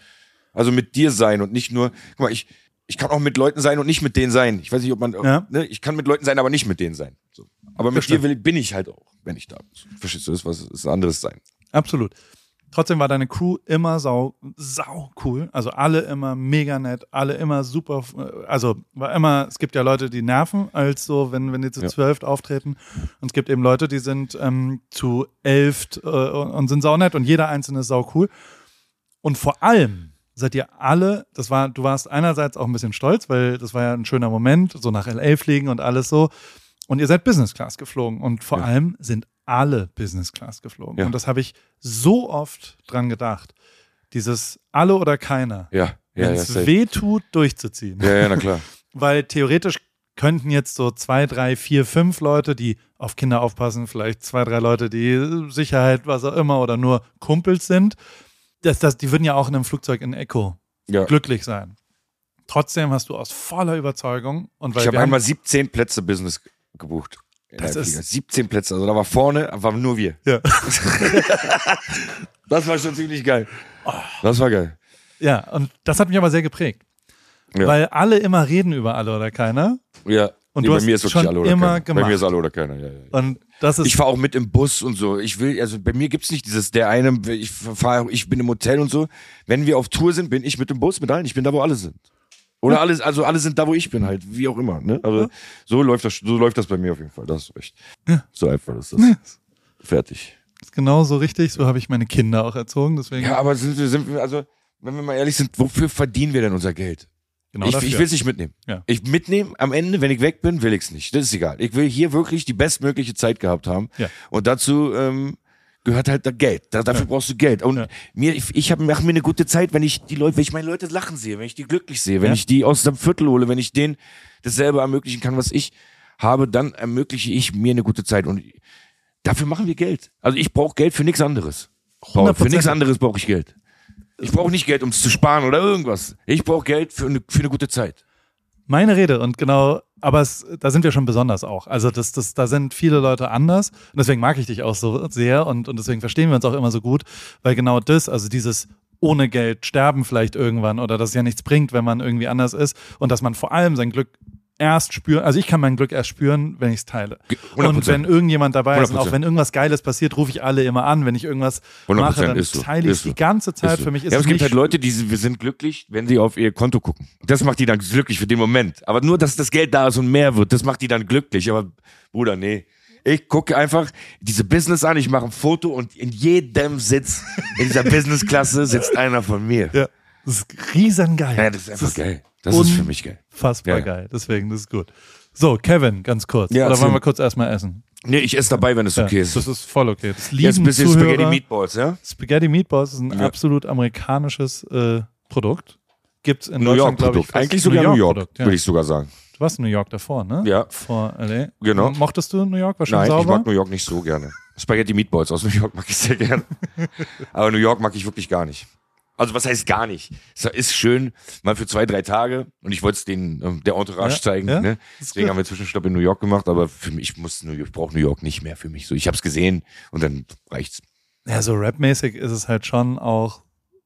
also mit dir sein und nicht nur, guck mal, ich, ich kann auch mit Leuten sein und nicht mit denen sein. Ich weiß nicht, ob man, Ja. ne, ich kann mit Leuten sein, aber nicht mit denen sein. So. Aber mit Verstehe. dir will, bin ich halt auch, wenn ich da bin. Verstehst du, das ist was, ist ein anderes sein. Absolut. Trotzdem war deine Crew immer sau, sau cool. Also alle immer mega nett, alle immer super. Also war immer, es gibt ja Leute, die nerven, als so, wenn, wenn die zu Ja. zwölf auftreten. Und es gibt eben Leute, die sind ähm, zu elf äh, und sind sau nett und jeder einzelne ist sau cool. Und vor allem seid ihr alle, das war, du warst einerseits auch ein bisschen stolz, weil das war ja ein schöner Moment, so nach LA fliegen und alles so. Und ihr seid Business Class geflogen. Und vor Ja. allem sind alle Business Class geflogen. Ja. Und das habe ich so oft dran gedacht. Dieses alle oder keiner. Ja, ja, Wenn ja, es safe. weh tut, durchzuziehen. ja, ja, na klar. Weil theoretisch könnten jetzt so zwei, drei, vier, fünf Leute, die auf Kinder aufpassen, vielleicht zwei, drei Leute, die Sicherheit, was auch immer, oder nur Kumpels sind, das, das, die würden ja auch in einem Flugzeug in Echo Ja. glücklich sein. Trotzdem hast du aus voller Überzeugung und weil Ich habe wir haben- einmal 17 Plätze Business gebucht. Das ist- Flieger. 17 Plätze. Also da war vorne, waren nur wir. Ja. Das war schon ziemlich geil. Das war geil. Ja, und das hat mich aber sehr geprägt. Ja. Weil alle immer reden über alle oder keiner. Ja. Und nee, du bei hast mir ist wirklich schon alle oder immer keiner. Bei gemacht. mir ist alle oder keiner. Ja, ja. Und das ist Ich fahre auch mit im Bus und so. Ich will, also bei mir gibt's nicht dieses, der eine, ich fahre, ich bin im Hotel und so. Wenn wir auf Tour sind, bin ich mit dem Bus mit allen. Ich bin da, wo alle sind. Oder alles, also alle sind da, wo ich bin halt, wie auch immer. Ne? Also so läuft das, so läuft das bei mir auf jeden Fall. Das ist recht. So einfach ist das. Fertig. ist genauso richtig. So habe ich meine Kinder auch erzogen. Deswegen Ja, aber sind sind wir, also, wenn wir mal ehrlich sind, wofür verdienen wir denn unser Geld? genau ich ich will es nicht mitnehmen. Ja. Ich mitnehmen, am Ende, wenn ich weg bin, will ich es nicht. Das ist egal. Ich will hier wirklich die bestmögliche Zeit gehabt haben. Ja. Und dazu ähm, gehört halt das Geld. Da, dafür brauchst du Geld. Und Ja. mir, ich, ich mache mir eine gute Zeit, wenn ich die Leute, wenn ich meine Leute lachen sehe, wenn ich die glücklich sehe, wenn Ja. ich die aus dem Viertel hole, wenn ich denen dasselbe ermöglichen kann, was ich habe, dann ermögliche ich mir eine gute Zeit. Und dafür machen wir Geld. Also ich brauche Geld für nichts anderes. Paul, Für 100%. nichts anderes brauche ich Geld. Ich brauche nicht Geld, um es zu sparen oder irgendwas. Ich brauche Geld für eine, für eine gute Zeit. Meine Rede und genau, aber es, da sind wir schon besonders auch. Also das, das, da sind viele Leute anders und deswegen mag ich dich auch so sehr und, und deswegen verstehen wir uns auch immer so gut, weil genau das, also dieses ohne Geld sterben vielleicht irgendwann oder dass es ja nichts bringt, wenn man irgendwie anders ist und dass man vor allem sein Glück erst spüren, also ich kann mein Glück erst spüren, wenn ich es teile. 100%. Und wenn irgendjemand dabei ist und 100%. auch wenn irgendwas Geiles passiert, rufe ich alle immer an. Wenn ich irgendwas mache, 100% dann ist so. teile ich so. die ganze Zeit. So. Für mich ist ja, es es gibt halt Leute, die sind, wir sind glücklich, wenn sie auf ihr Konto gucken. Das macht die dann glücklich für den Moment. Aber nur, dass das Geld da ist und mehr wird, das macht die dann glücklich. Aber Bruder, nee. Ich gucke einfach diese Business an, ich mache ein Foto und in jedem Sitz in dieser Business-Klasse sitzt einer von mir. Ja, das ist riesengeil. Ja, das ist einfach geil. Das ist für mich geil. Unfassbar Ja, ja. geil. Deswegen, das ist gut. So, Kevin, ganz kurz. Ja, Oder wollen wir kurz erstmal essen? Nee, ich esse dabei, wenn es okay ist. Das ist voll okay. Das Jetzt lieben ein bisschen Zuhörer. Spaghetti Meatballs, ja? Spaghetti Meatballs ist ein absolut amerikanisches äh, Produkt. Gibt's in New Deutschland, glaube ich. Eigentlich sogar New York, Produkt, ja. würde ich sogar sagen. Du warst in New York davor, ne? Ja. Vor LA. Genau. Mochtest du New York? War schon Nein, ich mag New York nicht so gerne. Spaghetti Meatballs aus New York mag ich sehr gerne. Aber New York mag ich wirklich gar nicht. Also was heißt gar nicht? Es ist schön, mal für zwei, drei Tage. Und ich wollte es den ähm, der Entourage Ja, zeigen. ja, ne? Deswegen gut. haben wir Zwischenstopp in New York gemacht. Aber für mich, ich muss New York, ich brauche New York nicht mehr für mich. So, ich habe es gesehen und dann reicht's. Ja, so rapmäßig ist es halt schon auch.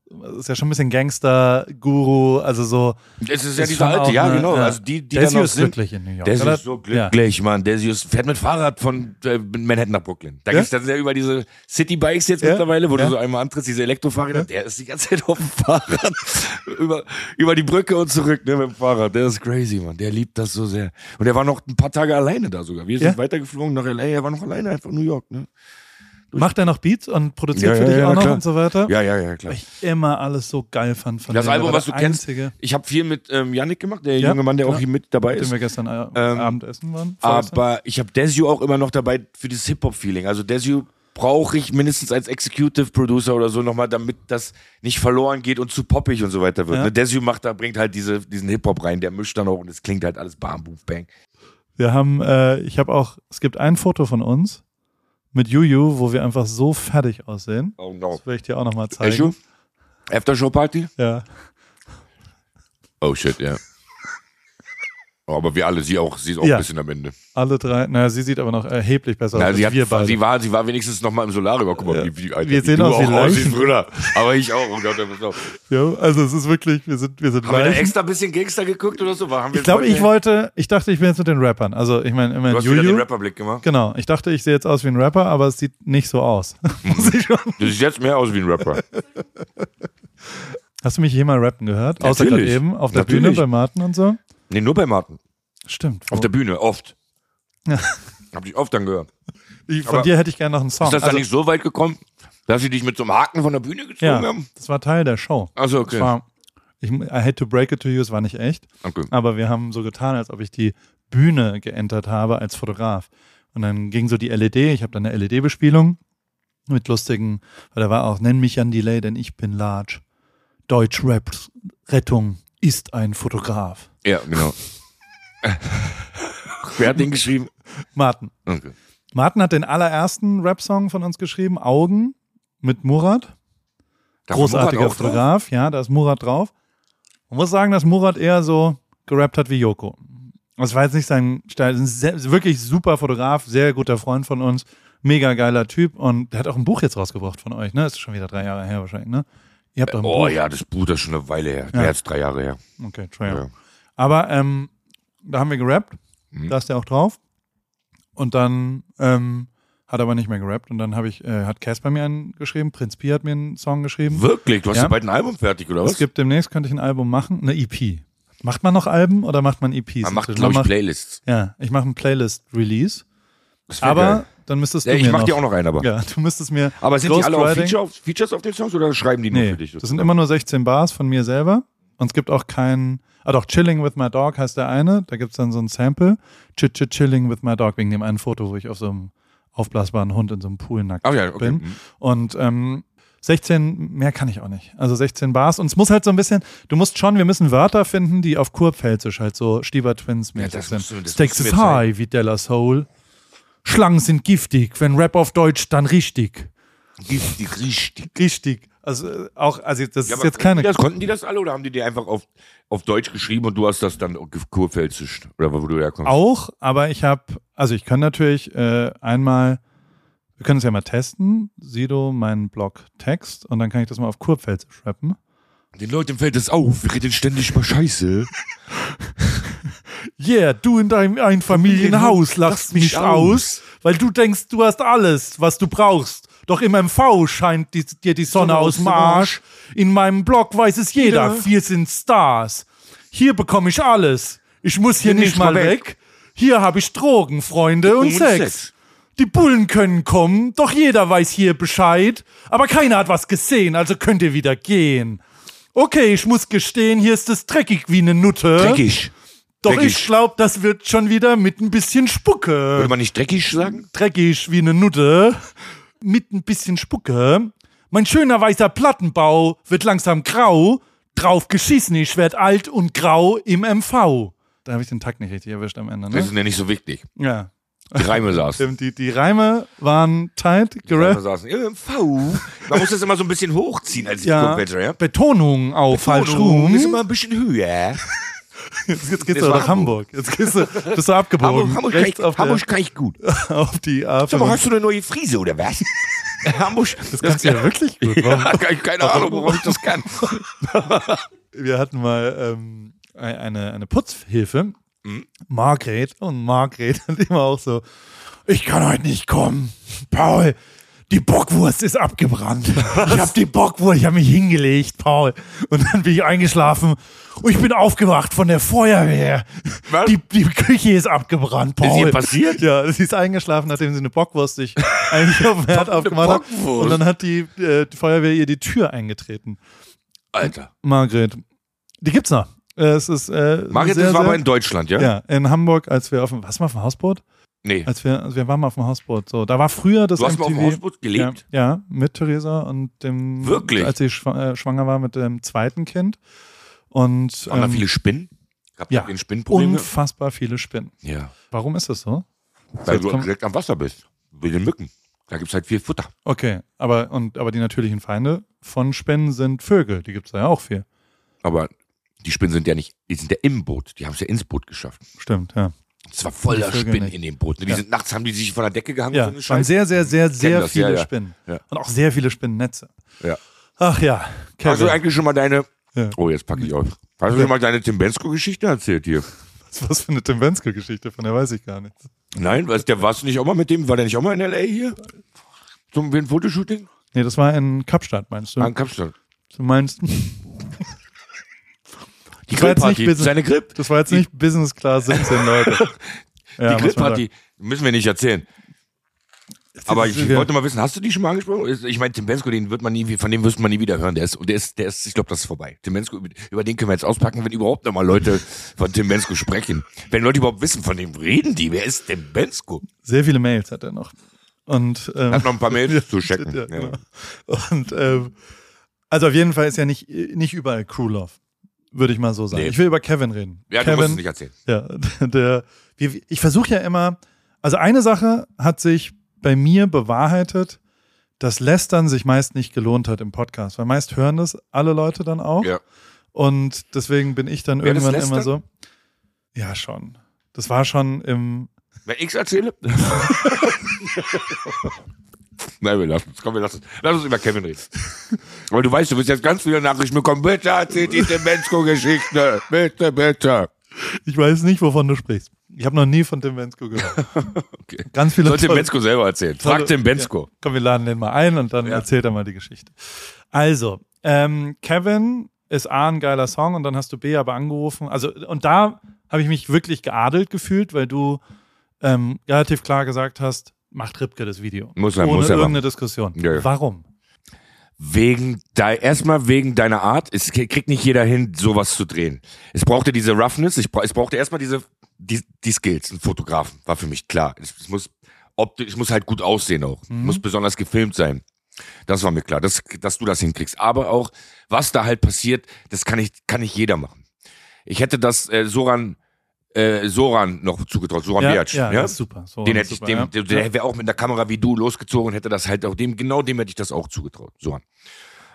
Es ist ja schon ein bisschen Gangster-Guru, also so. Es ist ja Ist diese schon alte, ja eine- genau. ja. Also die, die Desi da noch ist sind. glücklich in New York. Desi oder? ist so glücklich, Mann. Desi ist, fährt mit Fahrrad von äh, Manhattan nach Brooklyn. Da Ja? gibt's dann ja über diese City-Bikes jetzt Ja? mittlerweile, wo Ja? du so einmal antrittst, diese Elektrofahrräder. Der ist die ganze Zeit auf dem Fahrrad über, über die Brücke und zurück ne, mit dem Fahrrad. Der ist crazy, Mann. Der liebt das so sehr. Und er war noch ein paar Tage alleine da sogar. Wir sind Ja? weitergeflogen nach L.A. Er war noch alleine einfach in New York. Ne? Macht er noch Beats und produziert Ja, für ja, dich ja, auch noch klar. und so weiter? Ja, ja, ja, klar. Weil ich immer alles so geil fand von Das Album, was du kennst, Einzige, ich habe viel mit ähm, Yannick gemacht, der Ja, junge Mann, der auch hier mit dabei ist. wir gestern äh, Ähm, Abendessen waren. Aber ich habe Desio auch immer noch dabei für dieses Hip-Hop-Feeling. Also Desio brauche ich mindestens als Executive Producer oder so nochmal, damit das nicht verloren geht und zu poppig und so weiter wird. Ja. Ne? Desio macht da, bringt halt diese, diesen Hip-Hop rein, der mischt dann auch und es klingt halt alles bam, boom, bang. Wir haben, äh, ich habe auch, es gibt ein Foto von uns mit Juju, wo wir einfach so fertig aussehen. Oh no. Das will ich dir auch nochmal zeigen. Echo? Aftershow-Party? Ja. Oh shit, ja. Oh, aber wir alle, sie auch, sie ist auch Ja. ein bisschen am Ende. Alle drei, naja, sie sieht aber noch erheblich besser Na, aus als wir beide. sie, war, sie war wenigstens noch mal im Solarium. Guck mal, Ja. wie, wie, Alter, Wir wie sehen du aus wie auch Leichen. aussiehst, Bruder. Aber ich auch. Oh Gott, pass auf. ja, also es ist wirklich, wir sind, wir sind Haben wir da Leichen. extra ein bisschen Gangster geguckt oder so? Haben wir Ich glaube, ich wollte, ich dachte, ich bin jetzt mit den Rappern. Also ich meine, Du immerhin hast wieder den Juju. Rapperblick gemacht. Genau, ich dachte, ich sehe jetzt aus wie ein Rapper, aber es sieht nicht so aus. Muss ich schon. Du siehst jetzt mehr aus wie ein Rapper. Hast du mich jemals rappen gehört? Außer gerade Natürlich. eben auf der Natürlich. Bühne bei Martin und so? Nee, nur bei Martin. Stimmt. Auf der Bühne, oft. Ja. Hab ich oft dann gehört. Ich, von aber- dir hätte ich gerne noch einen Song. Ist das also, dann nicht so weit gekommen, dass sie dich mit so einem Haken von der Bühne gezogen ja, haben? das war Teil der Show. Achso, okay. war, ich, I hate to break it to you, es war nicht echt. okay. Aber wir haben so getan, als ob ich die Bühne geentert habe als Fotograf. Und dann ging so die LED, ich habe dann eine LED-Bespielung mit lustigen, weil da war auch, nenn mich Jan Delay, denn ich bin large. Deutsch-Rap, Rettung ist ein Fotograf. Ja, genau. Wer hat den geschrieben? Martin. Okay. Martin hat den allerersten Rap-Song von uns geschrieben, Augen, mit Murat. Da Großartiger Murat drauf? Fotograf, ja, da ist Murat drauf. Man muss sagen, dass Murat eher so gerappt hat wie Joko. Das war jetzt nicht sein Style. Das ist ein sehr, wirklich super Fotograf, sehr guter Freund von uns, mega geiler Typ und der hat auch ein Buch jetzt rausgebracht von euch, ne? Ist schon wieder drei Jahre her wahrscheinlich, ne? Ihr habt doch ein Oh Buch. ja, das Buch das ist schon eine Weile her. Ja. Mehr als drei Jahre her. Okay, Jahre. Ja. Aber ähm, da haben wir gerappt, Mhm. da ist der auch drauf. Und dann ähm, hat er aber nicht mehr gerappt und dann habe ich, äh, hat Cass bei mir einen geschrieben, Prinz Pi hat mir einen Song geschrieben. Wirklich? Du hast Ja. ja bald ein Album fertig, oder was? Es gibt demnächst, könnte ich ein Album machen, eine EP. Macht man noch Alben oder macht man EPs? Man macht, glaube ich, Playlists. Ja, ich mache einen Playlist-Release. Das Aber geil. dann müsstest du Ja, ich mir mach noch, dir auch noch einen, aber. Ja, du müsstest mir. Aber sind die alle auch Feature Features auf den Songs oder schreiben die nur Nee, für dich? das sind immer nur 16 Bars von mir selber. Und es gibt auch kein. Ah, doch, Chilling with my dog heißt der eine. Da gibt es dann so ein Sample. Ch -ch Chilling with my dog, wegen dem einen Foto, wo ich auf so einem aufblasbaren Hund in so einem Pool nackt Ach ja, okay. bin. Mhm. Und ähm, 16, mehr kann ich auch nicht. Also 16 Bars. Und es muss halt so ein bisschen, du musst schon, wir müssen Wörter finden, die auf Kurpfälzisch halt so Stieber Twins mäßig das sind. du- Stakes is high, wie Della Soul. Schlangen sind giftig, wenn Rap auf Deutsch, dann richtig. Giftig, richtig. Richtig. Also äh, auch, also das Ja, ist jetzt keine. Das, konnten die das alle oder haben die dir einfach auf, auf Deutsch geschrieben und du hast das dann kurpfälzisch? Oder wo du herkommst? Auch, aber ich habe, also ich kann natürlich äh, einmal, wir können es ja mal testen, Sido, meinen Blog Text und dann kann ich das mal auf Kurpfälzisch rappen. Den Leuten fällt es auf, wir reden ständig mal Scheiße. Yeah, du in deinem Einfamilienhaus lachst mich aus, weil du denkst, du hast alles, was du brauchst. Doch im MV scheint die, dir die Sonne aus dem Arsch. In meinem Blog weiß es jeder, Ja. wir sind Stars. Hier bekomme ich alles. Ich muss hier Bin nicht nicht mal mal weg. weg. Hier habe ich Drogen, Freunde und, Und Sex. Sex. Die Bullen können kommen, doch jeder weiß hier Bescheid. Aber keiner hat was gesehen, also könnt ihr wieder gehen. Okay, ich muss gestehen, hier ist es dreckig wie eine Nutte. Dreckig. Doch dreckig. ich glaube, das wird schon wieder mit ein bisschen Spucke. Würde man nicht dreckig sagen? Dreckig wie eine Nutte. Mit ein bisschen Spucke. Mein schöner weißer Plattenbau wird langsam grau. Drauf geschissen, ich werd alt und grau im MV. Da habe ich den Takt nicht richtig erwischt am Ende, Das ne? ist ja nicht so wichtig. Ja. Die Reime saßen. Die, die Reime waren tight, Die Reime gerappt. saßen. Ja, V. Man muss das immer so ein bisschen hochziehen als Ja. Betonung falsch Betonung rum. Ist immer ein bisschen höher. Jetzt, jetzt geht's doch nach Hamburg. Jetzt gehst du, bist du abgebogen. Hamburg, Hamburg, kann ich, auf, Hamburg kann ich gut. der, auf die A5. Sag mal, hast du eine neue Frise oder was? Hamburg. das kannst du ja wirklich gut. Warum? Ja, keine, keine Ahnung, warum ich das kann. wir hatten mal ähm, ein- eine, eine Putzhilfe, Mhm. Margret, und Margret hat immer auch so, ich kann heute nicht kommen. Paul, die Bockwurst ist abgebrannt. Ich habe die Bockwurst, ich habe mich hingelegt, Paul. Und dann bin ich eingeschlafen und ich bin aufgewacht von der Feuerwehr. Was? Die, die Küche ist abgebrannt, Paul. Ist ihr passiert? Ja, sie ist eingeschlafen, nachdem sie eine Bockwurst sich eigentlich auf dem Herd aufgemacht hat. Bockwurst? Und dann hat die, äh, die Feuerwehr ihr die Tür eingetreten. Alter. Margret. Die gibt's noch. Äh, Es ist, äh, Margret, sehr, das war sehr- aber in Deutschland, ja? ja, in Hamburg, als wir auf dem, was mal auf dem Hausboot? Nee. Als wir, als wir waren mal auf dem Hausboot. So, da war früher das Du hast mal auf MTV. dem Hausboot gelebt? Ja, ja, mit Theresa und dem. Wirklich? Als sie äh, schwanger war mit dem zweiten Kind. Und Waren da ähm, viele Spinnen? Gab ja, ja. den Spinnenprobleme? unfassbar viele Spinnen. Ja. Warum ist das so? Weil du direkt am Wasser bist. Mit den Mücken. Da gibt's halt viel Futter. Okay, aber, und, aber die natürlichen Feinde von Spinnen sind Vögel. Die gibt's da ja auch viel. Aber die Spinnen sind ja nicht, die sind ja im Boot. Die haben es ja ins Boot geschafft. Stimmt, ja. Es war voller Spinnen nicht. in dem Boot. Die Ja. sind nachts haben die sich von der Decke gehangen. Ja, waren sehr, sehr, sehr, sehr das, viele ja, ja. Spinnen. Und auch sehr viele Spinnennetze. Ja. Ach ja, Hast Kevin. du eigentlich schon mal deine, Ja. oh jetzt packe ich auf. Hast du schon mal deine Tim Bensko-Geschichte erzählt hier? Was, was für eine Tim Bensko-Geschichte, von der weiß ich gar nichts. Nein, was, der, warst du nicht auch mal mit dem, war der nicht auch mal in L.A. hier? Zum wie ein Fotoshooting? Nee, das war in Kapstadt, meinst du? Ah, in Kapstadt. Du meinst, Die Grillparty, seine Grip. das war jetzt nicht Business Class 17 Leute. Ja, die Grillparty müssen wir nicht erzählen. Aber ich wollte mal wissen, hast du die schon mal angesprochen? Ich meine, Tim Bensko, den wird man nie, von dem wirst man nie wieder hören. Der ist, der ist, der ist, ich glaube, das ist vorbei. Tim Bensko, über, den können wir jetzt auspacken, wenn überhaupt noch mal Leute von Tim Bensko sprechen. Wenn Leute überhaupt wissen, von dem reden die. Wer ist Tim Bensko? Sehr viele Mails hat er noch. Und, ähm, Hat noch ein paar Mails zu checken. Ja, Ja. genau. Und ähm, also auf jeden Fall ist ja nicht, nicht überall Crew Love, würde ich mal so sagen. Nee. Ich will über Kevin reden. Ja, du musst Kevin, es nicht erzählen. Ja, der, ich versuche ja immer, also eine Sache hat sich bei mir bewahrheitet, dass Lästern sich meist nicht gelohnt hat im Podcast, weil meist hören das alle Leute dann auch. Ja. Und deswegen bin ich dann Wer irgendwann immer so. Ja, schon. Das war schon im. Wenn ich's erzähle? Nein, wir lassen es. Komm, wir lassen es. Lass uns über Kevin reden. Weil du weißt, du wirst jetzt ganz viele Nachrichten bekommen. Bitte erzähl die Tim Bensko-Geschichte. Bitte, bitte. Ich weiß nicht, wovon du sprichst. Ich habe noch nie von Tim Bensko gehört. Okay. Ganz viele Soll Tim Bensko selber erzählen. Frag Tim Bensko. Komm, wir laden den mal ein und dann Ja. erzählt er mal die Geschichte. Also, ähm, Kevin ist A ein geiler Song und dann hast du B aber angerufen. Also, und da habe ich mich wirklich geadelt gefühlt, weil du ähm, relativ klar gesagt hast, macht Ripke das Video. Muss er, Ohne muss er irgendeine Diskussion. Ja. Warum? Wegen de erstmal wegen deiner Art. Es kriegt nicht jeder hin, sowas zu drehen. Es brauchte diese Roughness. Ich, es brauchte erstmal diese die, die Skills. Ein Fotografen war für mich klar. Es, es muss optisch, es muss halt gut aussehen auch. Muss besonders gefilmt sein. Das war mir klar, dass, dass du das hinkriegst. Aber auch, was da halt passiert, das kann ich, kann nicht jeder machen. Ich hätte das äh, Soran, äh, Soran noch zugetraut, Soran Ja, Beac, ja, ja? das ist super. So, Den das hätte ist ich, super, dem, ja. der, wäre auch mit der Kamera wie du losgezogen und hätte das halt auch dem, genau dem hätte ich das auch zugetraut. So.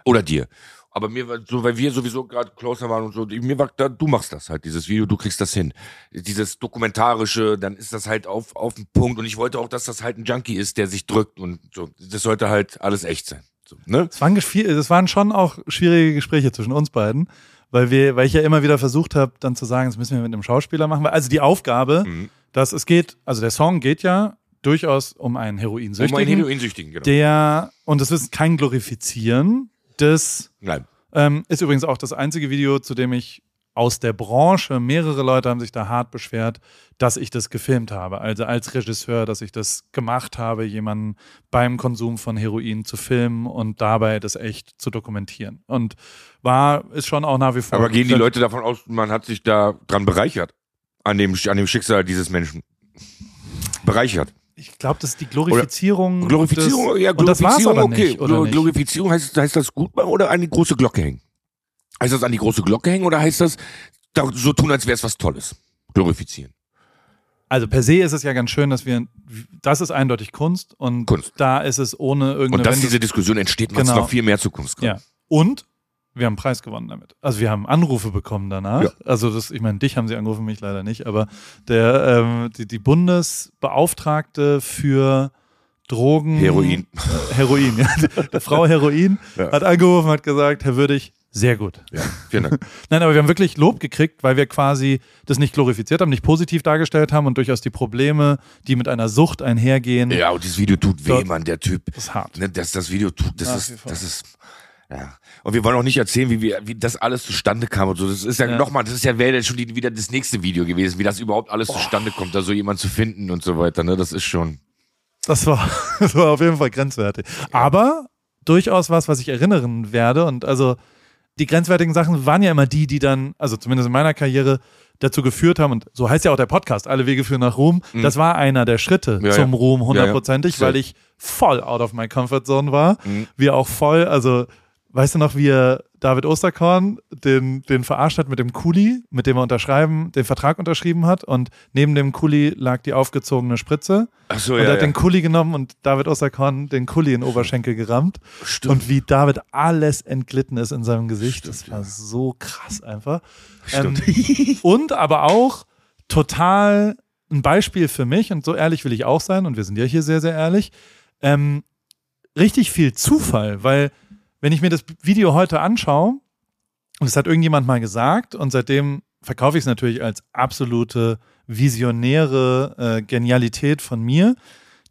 Oder dir. Aber mir war so, weil wir sowieso gerade closer waren und so, mir war da, du machst das halt, dieses Video, du kriegst das hin. Dieses dokumentarische, dann ist das halt auf, auf den Punkt. Und ich wollte auch, dass das halt ein Junkie ist, der sich drückt und so. Das sollte halt alles echt sein. So, ne? Es waren, es waren schon auch schwierige Gespräche zwischen uns beiden, weil wir, weil ich ja immer wieder versucht habe, dann zu sagen, das müssen wir mit einem Schauspieler machen. Also die Aufgabe, Mhm. dass es geht, also der Song geht ja durchaus um einen Um einen Heroinsüchtigen, Heroinsüchtigen, genau. der, und das ist kein Glorifizieren des Nein. ähm, ist übrigens auch das einzige Video, zu dem ich aus der Branche, mehrere Leute haben sich da hart beschwert, dass ich das gefilmt habe. Also als Regisseur, dass ich das gemacht habe, jemanden beim Konsum von Heroin zu filmen und dabei das echt zu dokumentieren. Und war, ist schon auch nach wie vor. Aber gehen die Leute davon aus, man hat sich da dran bereichert? An dem, an dem Schicksal dieses Menschen. Bereichert. Ich glaube, das ist die Glorifizierung. Glorifizierung, des, ja, und das war's Glorifizierung, aber okay. nicht, oder? Glorifizierung heißt, heißt das gut machen oder an die große Glocke hängen? Heißt das an die große Glocke hängen oder heißt das da, so tun, als wäre es was Tolles? Glorifizieren. Also per se ist es ja ganz schön, dass wir, das ist eindeutig Kunst und Kunst. da ist es ohne irgendeine. Und dass wenn du- diese Diskussion entsteht, macht es Genau. noch viel mehr Zukunftskraft. Ja. Und wir haben einen Preis gewonnen damit. Also wir haben Anrufe bekommen danach. Ja. Also das, ich meine, dich haben sie angerufen, mich leider nicht, aber der, ähm, die, die Bundesbeauftragte für Drogen. Heroin. Äh, Heroin, ja. Der Frau Heroin Ja. hat angerufen, hat gesagt, Herr Würdig, sehr gut. Ja, vielen Dank. Nein, aber wir haben wirklich Lob gekriegt, weil wir quasi das nicht glorifiziert haben, nicht positiv dargestellt haben und durchaus die Probleme, die mit einer Sucht einhergehen, ja, und dieses Video tut weh, Mann, der Typ. das ist hart. Ne, dass das Video tut, das Nach ist, das ist, ja. Und wir wollen auch nicht erzählen, wie wir, wie das alles zustande kam und so. Das ist ja, Ja. nochmal, das ist ja wäre schon die, wieder das nächste Video gewesen, wie das überhaupt alles zustande kommt, da so jemand zu finden und so weiter. Ne, das ist schon. Das war, das war auf jeden Fall grenzwertig. Aber durchaus was, was ich erinnern werde. Und also die grenzwertigen Sachen waren ja immer die, die dann, also zumindest in meiner Karriere, dazu geführt haben, und so heißt ja auch der Podcast, Alle Wege führen nach Ruhm. Das war einer der Schritte Mhm. Ja, zum ja. Ruhm, hundertprozentig, ja. weil ich voll out of my comfort zone war. Mhm. Wir auch voll, also weißt du noch, wie er David Osterkorn den, den verarscht hat mit dem Kuli, mit dem er unterschreiben, den Vertrag unterschrieben hat und neben dem Kuli lag die aufgezogene Spritze. Ach so, Und ja, er hat ja. den Kuli genommen und David Osterkorn den Kuli in den Oberschenkel gerammt. Stimmt. Und wie David alles entglitten ist in seinem Gesicht, das Stimmt, war ja. so krass einfach. Stimmt. Ähm, und aber auch total ein Beispiel für mich, und so ehrlich will ich auch sein, und wir sind ja hier sehr, sehr ehrlich, ähm, richtig viel Zufall, weil wenn ich mir das Video heute anschaue, und es hat irgendjemand mal gesagt, und seitdem verkaufe ich es natürlich als absolute visionäre äh, Genialität von mir,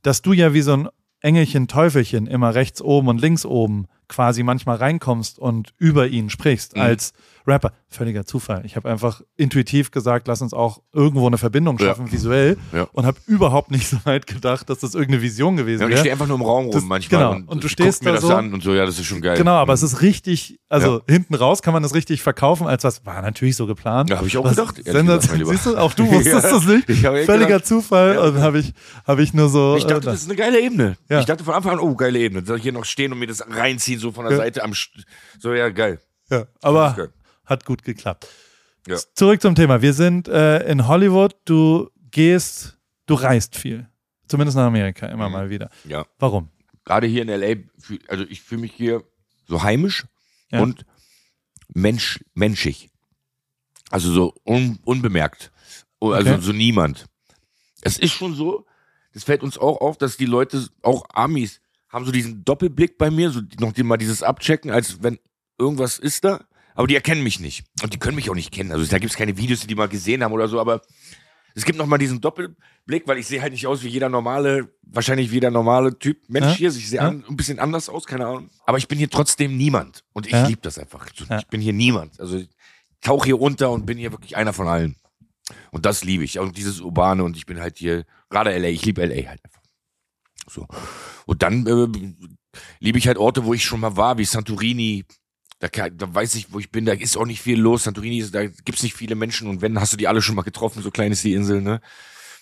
dass du ja wie so ein Engelchen, Teufelchen immer rechts oben und links oben quasi manchmal reinkommst und über ihn sprichst Mhm. als Rapper. Völliger Zufall. Ich habe einfach intuitiv gesagt, lass uns auch irgendwo eine Verbindung Ja. schaffen, visuell, Ja. und habe überhaupt nicht so weit gedacht, dass das irgendeine Vision gewesen Ja, und ich wäre. stehe einfach nur im Raum rum Das- manchmal genau. und, Und du stehst mir da das so. an und so, ja, das ist schon geil. Genau, aber es ist richtig, also hinten raus kann man das richtig verkaufen, als was war natürlich so geplant. Ja, hab ich auch was gedacht, Lieber. Siehst du, auch du wusstest Ja, das nicht. hab Völliger gedacht- Zufall Ja. und habe ich, habe ich nur so. Ich dachte, äh, das ist eine geile Ebene. Ja. Ich dachte von Anfang an, oh, geile Ebene. Soll ich hier noch stehen und mir das reinziehen, so von der Ja. Seite am, St- so, ja, geil. ja, aber. Hat gut geklappt. Ja. Zurück zum Thema. Wir sind äh, in Hollywood. Du gehst, du reist viel. Zumindest nach Amerika immer Mhm. mal wieder. Ja. Warum? Gerade hier in L.A., also ich fühle mich hier so heimisch Ja. und mensch, menschig. Also so un, unbemerkt. Oh, Also Okay. so niemand. Es ist schon so, das fällt uns auch auf, dass die Leute, auch Amis, haben so diesen Doppelblick bei mir, so noch mal dieses Abchecken, als wenn irgendwas ist da, aber die erkennen mich nicht. Und die können mich auch nicht kennen. Also da gibt es keine Videos, die die mal gesehen haben oder so, aber es gibt noch mal diesen Doppelblick, weil ich sehe halt nicht aus wie jeder normale, wahrscheinlich wie jeder normale Typ Mensch Ja. hier. Also Ich sehe Ja. an, ein bisschen anders aus, keine Ahnung. Aber ich bin hier trotzdem niemand. Und ich Ja. liebe das einfach. Ich bin hier niemand. Also ich tauche hier unter und bin hier wirklich einer von allen. Und das liebe ich. Und dieses Urbane und ich bin halt hier, gerade LA, ich liebe LA halt einfach. So. Und dann äh, liebe ich halt Orte, wo ich schon mal war, wie Santorini. Da, kann, da weiß ich, wo ich bin, da ist auch nicht viel los. Santorini, da gibt's nicht viele Menschen und wenn, hast du die alle schon mal getroffen, so klein ist die Insel, ne?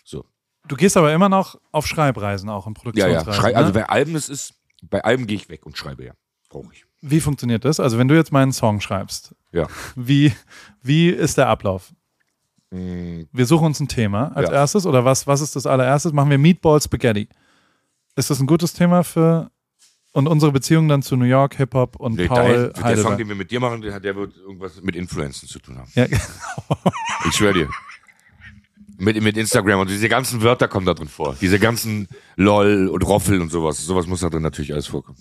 So. Du gehst aber immer noch auf Schreibreisen auch Ja, Produktionsreisen. ja. Schrei, ne? also bei Alben ist es, bei Alben gehe ich weg und schreibe, ja. Brauche ich. Wie funktioniert das? Also wenn du jetzt meinen Song schreibst, Ja. wie, wie ist der Ablauf? Mm, Wir suchen uns ein Thema als Ja. erstes oder was, was ist das allererstes? Machen wir Meatball Spaghetti. Ist das ein gutes Thema für Und unsere Beziehung dann zu New York, Hip-Hop und Paul dein, der Song, Heidelberg. den wir mit dir machen, der, der wird irgendwas mit Influencen zu tun haben. Ja, Ich schwöre dir. Mit, mit Instagram und diese ganzen Wörter kommen da drin vor. Diese ganzen LOL und Roffel und sowas. Sowas muss da drin natürlich alles vorkommen.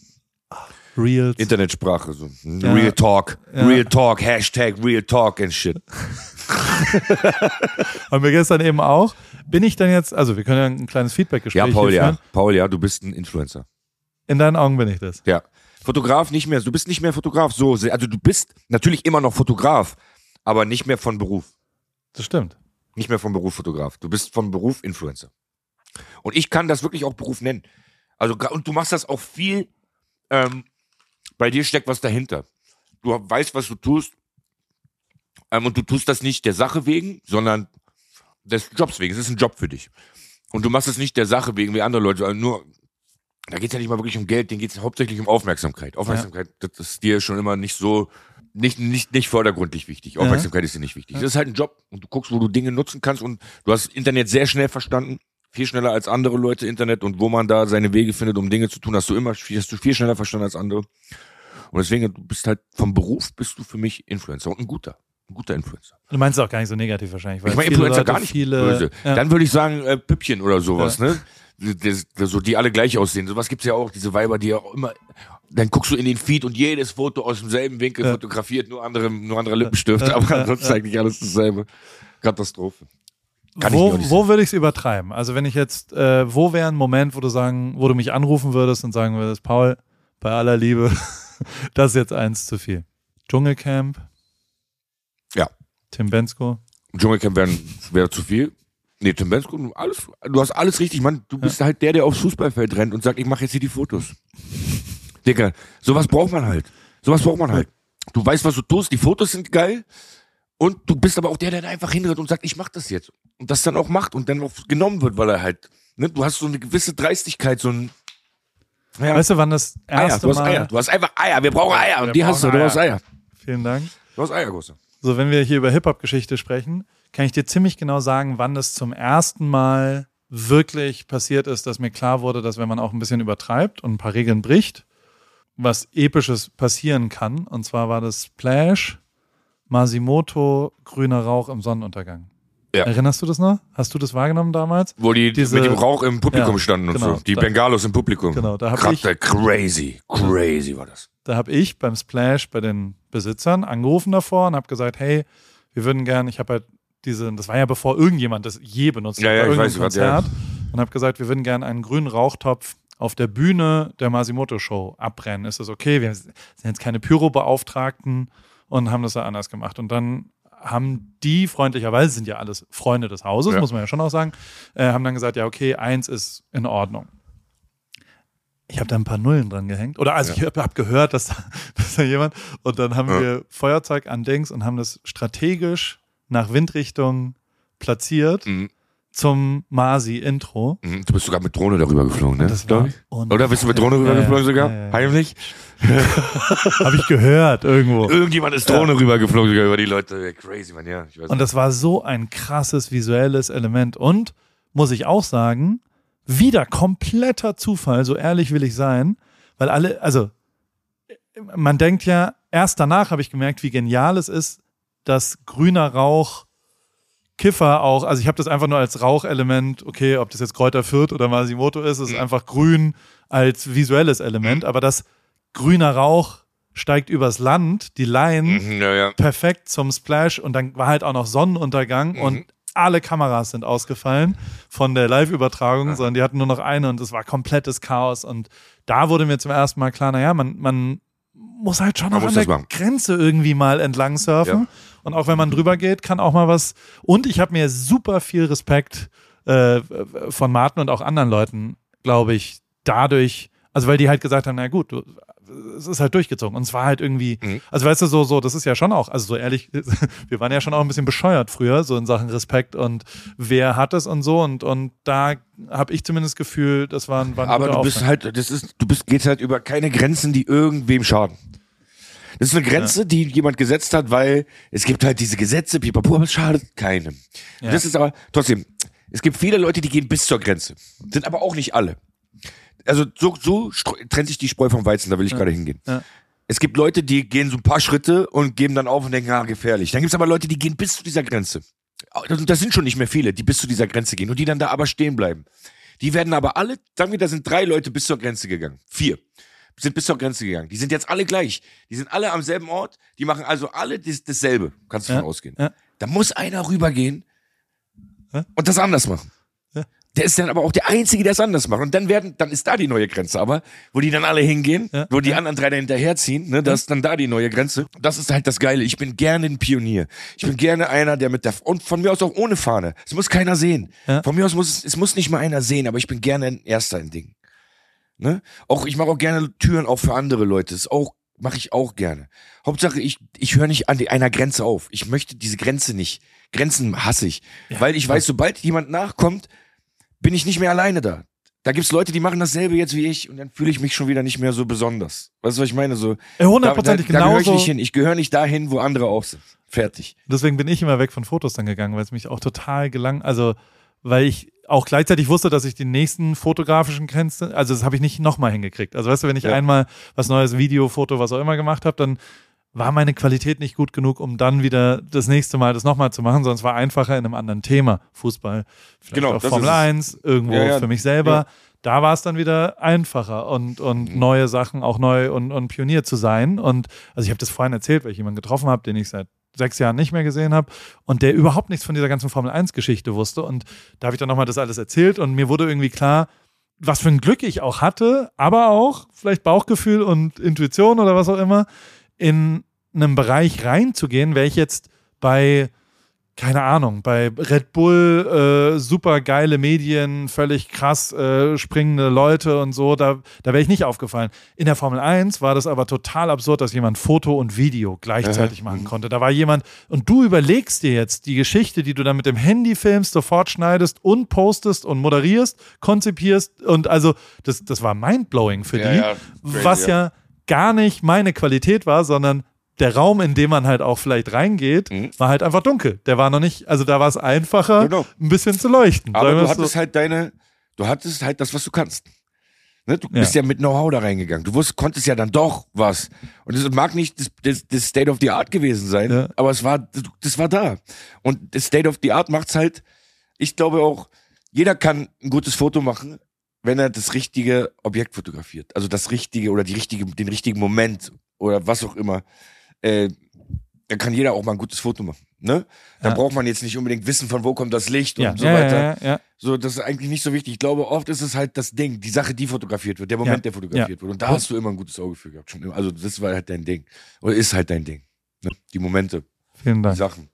Reels. Internetsprache, so. Ja. Real Talk. Ja. Real Talk. Hashtag Real Talk and shit. Haben wir gestern eben auch. Bin ich denn jetzt, also wir können ja ein kleines Feedback-Gespräch Ja, Paul, ja. Paul, ja, du bist ein Influencer. In deinen Augen bin ich das. Ja. Fotograf nicht mehr. Du bist nicht mehr Fotograf. So, also du bist natürlich immer noch Fotograf, aber nicht mehr von Beruf. Das stimmt. Nicht mehr von Beruf Fotograf. Du bist von Beruf Influencer. Und ich kann das wirklich auch Beruf nennen. Also, und du machst das auch viel, ähm, bei dir steckt was dahinter. Du weißt, was du tust. Ähm, und du tust das nicht der Sache wegen, sondern des Jobs wegen. Es ist ein Job für dich. Und du machst es nicht der Sache wegen, wie andere Leute, sondern nur, da geht es ja nicht mal wirklich um Geld, denen geht es hauptsächlich um Aufmerksamkeit. Aufmerksamkeit, das ist dir schon immer nicht so, nicht, nicht, nicht vordergründig wichtig. Aufmerksamkeit ist dir nicht wichtig. Das ist halt ein Job und du guckst, wo du Dinge nutzen kannst und du hast Internet sehr schnell verstanden. Viel schneller als andere Leute Internet und wo man da seine Wege findet, um Dinge zu tun, hast du immer, hast du viel schneller verstanden als andere. Und deswegen, du bist halt vom Beruf bist du für mich Influencer und ein guter, ein guter Influencer. Du meinst auch gar nicht so negativ wahrscheinlich. Weil Ich meine Influencer Leute gar nicht viele, böse. Ja. Dann würde ich sagen äh, Püppchen oder sowas, ne? So, die alle gleich aussehen. Sowas gibt's ja auch, diese Weiber, die ja auch immer. Dann guckst du in den Feed und jedes Foto aus demselben Winkel Ja. fotografiert, nur andere, nur andere Lippenstift, aber ansonsten eigentlich alles dasselbe. Katastrophe. Kann ich wo nicht wo würde ich es übertreiben? Also wenn ich jetzt, äh, wo wäre ein Moment, wo du sagen, wo du mich anrufen würdest und sagen würdest, Paul, bei aller Liebe, das ist jetzt eins zu viel. Dschungelcamp, Ja. Tim Bensko. Dschungelcamp wäre wäre zu viel. Nee, Tim Bensko, alles, du hast alles richtig, Mann. Du bist halt der, der aufs Fußballfeld rennt und sagt, ich mache jetzt hier die Fotos. Digga, sowas braucht man halt. Sowas braucht man halt. Du weißt, was du tust, die Fotos sind geil und du bist aber auch der, der da einfach hinrennt und sagt, ich mach das jetzt. Und das dann auch macht und dann auch genommen wird, weil er halt, ne, du hast so eine gewisse Dreistigkeit, so ein, ja, Weißt du, wann das Eier, erste du hast Mal... Eier, du hast einfach Eier, wir brauchen Eier und Wir die hast du, brauchen du hast Eier. Vielen Dank. Du hast Eier, Große. So, wenn wir hier über Hip-Hop-Geschichte sprechen, kann ich dir ziemlich genau sagen, wann es zum ersten Mal wirklich passiert ist, dass mir klar wurde, dass wenn man auch ein bisschen übertreibt und ein paar Regeln bricht, was Episches passieren kann. Und zwar war das Splash, Masimoto, grüner Rauch im Sonnenuntergang. Ja. Erinnerst du das noch? Hast du das wahrgenommen damals? Wo die Diese- mit dem Rauch im Publikum Ja, standen und genau. so. Die Da- Bengalos im Publikum. Genau, da hab Krass, ich- crazy, crazy war das. Da habe ich beim Splash bei den Besitzern angerufen davor und habe gesagt, hey, wir würden gern, ich habe halt diese, das war ja bevor irgendjemand das je benutzt Ja, hat, ja, bei ich irgendeinem weiß, was, ja. Konzert und habe gesagt, wir würden gern einen grünen Rauchtopf auf der Bühne der Masimoto Show abbrennen. Ist das okay? Wir sind jetzt keine Pyrobeauftragten und haben das da anders gemacht. Und dann haben die freundlicherweise, sind ja alles Freunde des Hauses, Ja. muss man ja schon auch sagen, äh, haben dann gesagt, ja, okay, eins ist in Ordnung. Ich habe da ein paar Nullen dran gehängt. Oder also ich habe hab gehört, dass da, dass da jemand. Und dann haben Ja. wir Feuerzeug an Dings und haben das strategisch nach Windrichtung platziert Mhm. zum Masi-Intro. Mhm, Du bist sogar mit Drohne darüber geflogen, ne? Das war. Oder bist du mit Drohne rübergeflogen sogar? Ja, ja. Heimlich? Habe ich gehört irgendwo. Irgendjemand ist Drohne rübergeflogen sogar über die Leute. Crazy, man, ja. Und das war so ein krasses visuelles Element. Und muss ich auch sagen, wieder kompletter Zufall, so ehrlich will ich sein, weil alle, also man denkt ja, erst danach habe ich gemerkt, wie genial es ist, dass grüner Rauch Kiffer auch, also ich habe das einfach nur als Rauchelement, okay, ob das jetzt Kräuter Fürth oder Masimoto ist, ist einfach grün als visuelles Element, aber das grüner Rauch steigt übers Land, die Line, Mhm, ja, ja. perfekt zum Splash und dann war halt auch noch Sonnenuntergang Mhm. und alle Kameras sind ausgefallen von der Live-Übertragung, sondern die hatten nur noch eine und es war komplettes Chaos. Und da wurde mir zum ersten Mal klar, naja, man, man muss halt schon Man noch an der. Grenze irgendwie mal entlang surfen Ja. und auch wenn man drüber geht, kann auch mal was und ich habe mir super viel Respekt äh, von Martin und auch anderen Leuten, glaube ich, dadurch, also weil die halt gesagt haben, na gut, du, es ist halt durchgezogen und es war halt irgendwie, Mhm. also weißt du, so, so, das ist ja schon auch, also so ehrlich, wir waren ja schon auch ein bisschen bescheuert früher, so in Sachen Respekt und wer hat es und so und, und da habe ich zumindest das Gefühl, das war ein, war ein Aber du bist Aufwand. halt, das ist, du bist, gehst halt über keine Grenzen, die irgendwem schaden. Das ist eine Grenze, die jemand gesetzt hat, weil es gibt halt diese Gesetze, pipapo, aber es schadet keinem. Ja. Das ist aber, trotzdem, es gibt viele Leute, die gehen bis zur Grenze. Sind aber auch nicht alle. Also so, so trennt sich die Spreu vom Weizen, da will ich gerade hingehen. Ja. Es gibt Leute, die gehen so ein paar Schritte und geben dann auf und denken, ah, gefährlich. Dann gibt's aber Leute, die gehen bis zu dieser Grenze. Das das sind schon nicht mehr viele, die bis zu dieser Grenze gehen und die dann da aber stehen bleiben. Die werden aber alle, sagen wir, da sind drei Leute bis zur Grenze gegangen. Vier sind bis zur Grenze gegangen. Die sind jetzt alle gleich. Die sind alle am selben Ort. Die machen also alle das, dasselbe. Kannst du Ja, von ausgehen. ja. Da muss einer rübergehen Ja. und das anders machen. Ja. Der ist dann aber auch der Einzige, der es anders macht. Und dann werden, dann ist da die neue Grenze. Aber wo die dann alle hingehen, Ja. wo die anderen drei dann hinterherziehen, ne, das ist dann da die neue Grenze. Das ist halt das Geile. Ich bin gerne ein Pionier. Ich bin gerne einer, der mit der, und von mir aus auch ohne Fahne. Es muss keiner sehen. Ja. Von mir aus muss es, es muss nicht mal einer sehen, aber ich bin gerne ein Erster in Dingen. Ne? Auch ich mache auch gerne Türen auf für andere Leute. Das auch mache ich auch gerne. Hauptsache ich ich höre nicht an die, einer Grenze auf. Ich möchte diese Grenze nicht. Grenzen hasse ich, weil ich weiß, sobald jemand nachkommt, bin ich nicht mehr alleine da. Da gibt's Leute, die machen dasselbe jetzt wie ich und dann fühle ich mich schon wieder nicht mehr so besonders. Weißt du, was ich meine? So Äh, da, da, Hundertprozentig da gehöre ich nicht hin. Ich gehöre nicht dahin, wo andere auch sind. Fertig. Deswegen bin ich immer weg von Fotos dann gegangen, weil es mich auch total gelang, also weil ich auch gleichzeitig wusste, dass ich die nächsten fotografischen Grenzen, also das habe ich nicht nochmal hingekriegt. Also weißt du, wenn ich Ja. einmal was Neues, Video, Foto, was auch immer gemacht habe, dann war meine Qualität nicht gut genug, um dann wieder das nächste Mal das nochmal zu machen, sondern es war einfacher in einem anderen Thema. Fußball, vielleicht Genau, auch Formel ist es. 1, irgendwo Ja, ja. für mich selber. Ja. Da war es dann wieder einfacher und, und Mhm. neue Sachen auch neu und, und Pionier zu sein. Und also ich habe das vorhin erzählt, weil ich jemanden getroffen habe, den ich seit sechs Jahren nicht mehr gesehen habe und der überhaupt nichts von dieser ganzen Formel 1 Geschichte wusste. Und da habe ich dann nochmal das alles erzählt und mir wurde irgendwie klar, was für ein Glück ich auch hatte, aber auch vielleicht Bauchgefühl und Intuition oder was auch immer, in einem Bereich reinzugehen, wäre ich jetzt bei, keine Ahnung, bei Red Bull, äh, super geile Medien, völlig krass äh, springende Leute und so, da, da wäre ich nicht aufgefallen. In der Formel 1 war das aber total absurd, dass jemand Foto und Video gleichzeitig machen konnte. Da war jemand, und du überlegst dir jetzt die Geschichte, die du dann mit dem Handy filmst, sofort schneidest und postest und moderierst, konzipierst und also das, das war mindblowing für Ja, die, ja, crazy, was ja. ja gar nicht meine Qualität war, sondern der Raum, in dem man halt auch vielleicht reingeht, Mhm. war halt einfach dunkel. Der war noch nicht, also da war es einfacher, Genau. ein bisschen zu leuchten. Aber du es hattest so. halt deine, du hattest halt das, was du kannst. Ne? Du Ja. bist ja mit Know-how da reingegangen. Du wusst, konntest ja dann doch was. Und es mag nicht das, das, das State of the Art gewesen sein, Ja. aber es war, das war da. Und das State of the Art macht's halt, ich glaube auch, jeder kann ein gutes Foto machen, wenn er das richtige Objekt fotografiert. Also das richtige oder die richtige, den richtigen Moment oder was auch immer. Äh, dann kann jeder auch mal ein gutes Foto machen. Ne? Da Ja. braucht man jetzt nicht unbedingt wissen, von wo kommt das Licht ja, und so ja, weiter. So, das ist eigentlich nicht so wichtig. Ich glaube, oft ist es halt das Ding, die Sache, die fotografiert wird, der Moment, der fotografiert wird. Und da hast du immer ein gutes Auge für gehabt. Schon immer. Also, das war halt dein Ding. Oder ist halt dein Ding. Ne? Die Momente, Vielen die Dank. Sachen.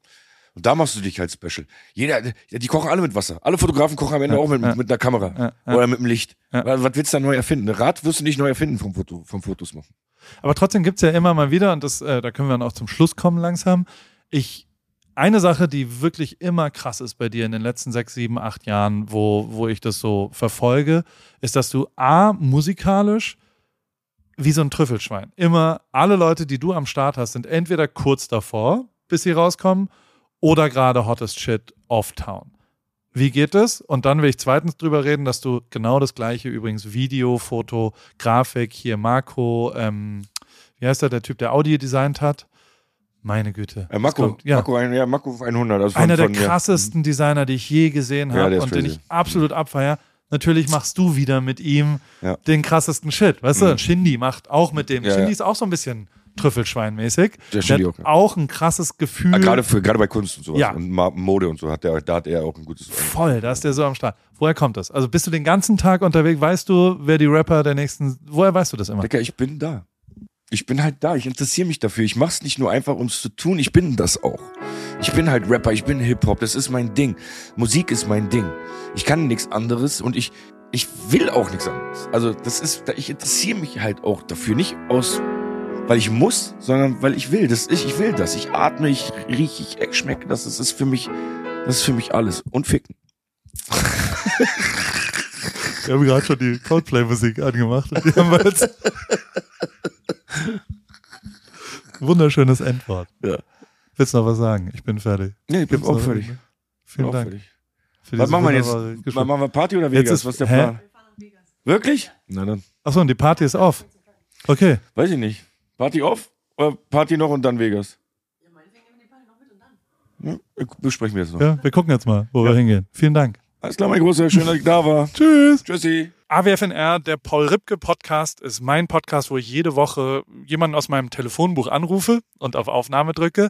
Und da machst du dich halt special. Jeder, die kochen alle mit Wasser. Alle Fotografen kochen am Ende Ja, auch mit, ja. mit einer Kamera. Ja. Oder mit dem Licht. Was willst du da neu erfinden? Ein Rad wirst du nicht neu erfinden vom, Foto, vom Fotos machen. Aber trotzdem gibt es ja immer mal wieder, und das, äh, da können wir dann auch zum Schluss kommen langsam. Ich, eine Sache, die wirklich immer krass ist bei dir in den letzten sechs, sieben, acht Jahren, wo, wo ich das so verfolge, ist, dass du A, musikalisch wie so ein Trüffelschwein. Immer alle Leute, die du am Start hast, sind entweder kurz davor, bis sie rauskommen, oder gerade hottest shit off town. Wie geht es? Und dann will ich zweitens drüber reden, dass du genau das gleiche, übrigens Video, Foto, Grafik, hier Marco, ähm, wie heißt der, der Typ, der Audio designt hat? Meine Güte. Äh, Marco, kommt- ja. Marco, ein, ja, Marco 100. Also von, Einer der von, ja. krassesten Designer, die ich je gesehen Ja, habe ist und den crazy. ich absolut abfeier. Natürlich machst du wieder mit ihm Ja. den krassesten Shit. Weißt du, Mhm. Shindy macht auch mit dem. Ja, Shindy ja. ist auch so ein bisschen Trüffelschweinmäßig. Der Shindy hat auch, ja. ein krasses Gefühl. Ah, gerade, für, gerade bei Kunst und sowas. Ja. Und Mode und so hat der, da hat er auch ein gutes. Voll, da ist der so am Start. Woher kommt das? Also bist du den ganzen Tag unterwegs? Weißt du, wer die Rapper der nächsten. Woher weißt du das immer? Digga, ich bin da. Ich bin halt da. Ich interessiere mich dafür. Ich mach's nicht nur einfach, um es zu tun. Ich bin das auch. Ich bin halt Rapper. Ich bin Hip-Hop. Das ist mein Ding. Musik ist mein Ding. Ich kann nichts anderes und ich, ich will auch nichts anderes. Also, das ist, ich interessiere mich halt auch dafür. Nicht aus, weil ich muss, sondern weil ich will. Das ist, ich will das. Ich atme, ich rieche, ich schmecke das. Das ist für mich, das ist für mich alles. Und ficken. Wir haben gerade schon die Coldplay-Musik angemacht. Und die haben wir jetzt. Wunderschönes Endwort. Ja. Willst du noch was sagen? Ich bin fertig. Nee, ich bin Gibt's auch noch- fertig. Vielen Dank. fertig. Was machen wir jetzt? Gespräch. Machen wir Party oder Jetzt Vegas? ist- Was ist der hä? Plan? Wirklich? Na dann. Achso, und die Party ist off. Okay. Weiß ich nicht. Party off? Oder Party noch und dann Vegas? Ja, besprechen wir das noch. Ja, wir gucken jetzt mal, wo wir hingehen. Vielen Dank. Alles klar, mein Großer. Schön, dass ich da war. Tschüss. Tschüssi. AWFNR, der Paul Ripke Podcast, ist mein Podcast, wo ich jede Woche jemanden aus meinem Telefonbuch anrufe und auf Aufnahme drücke.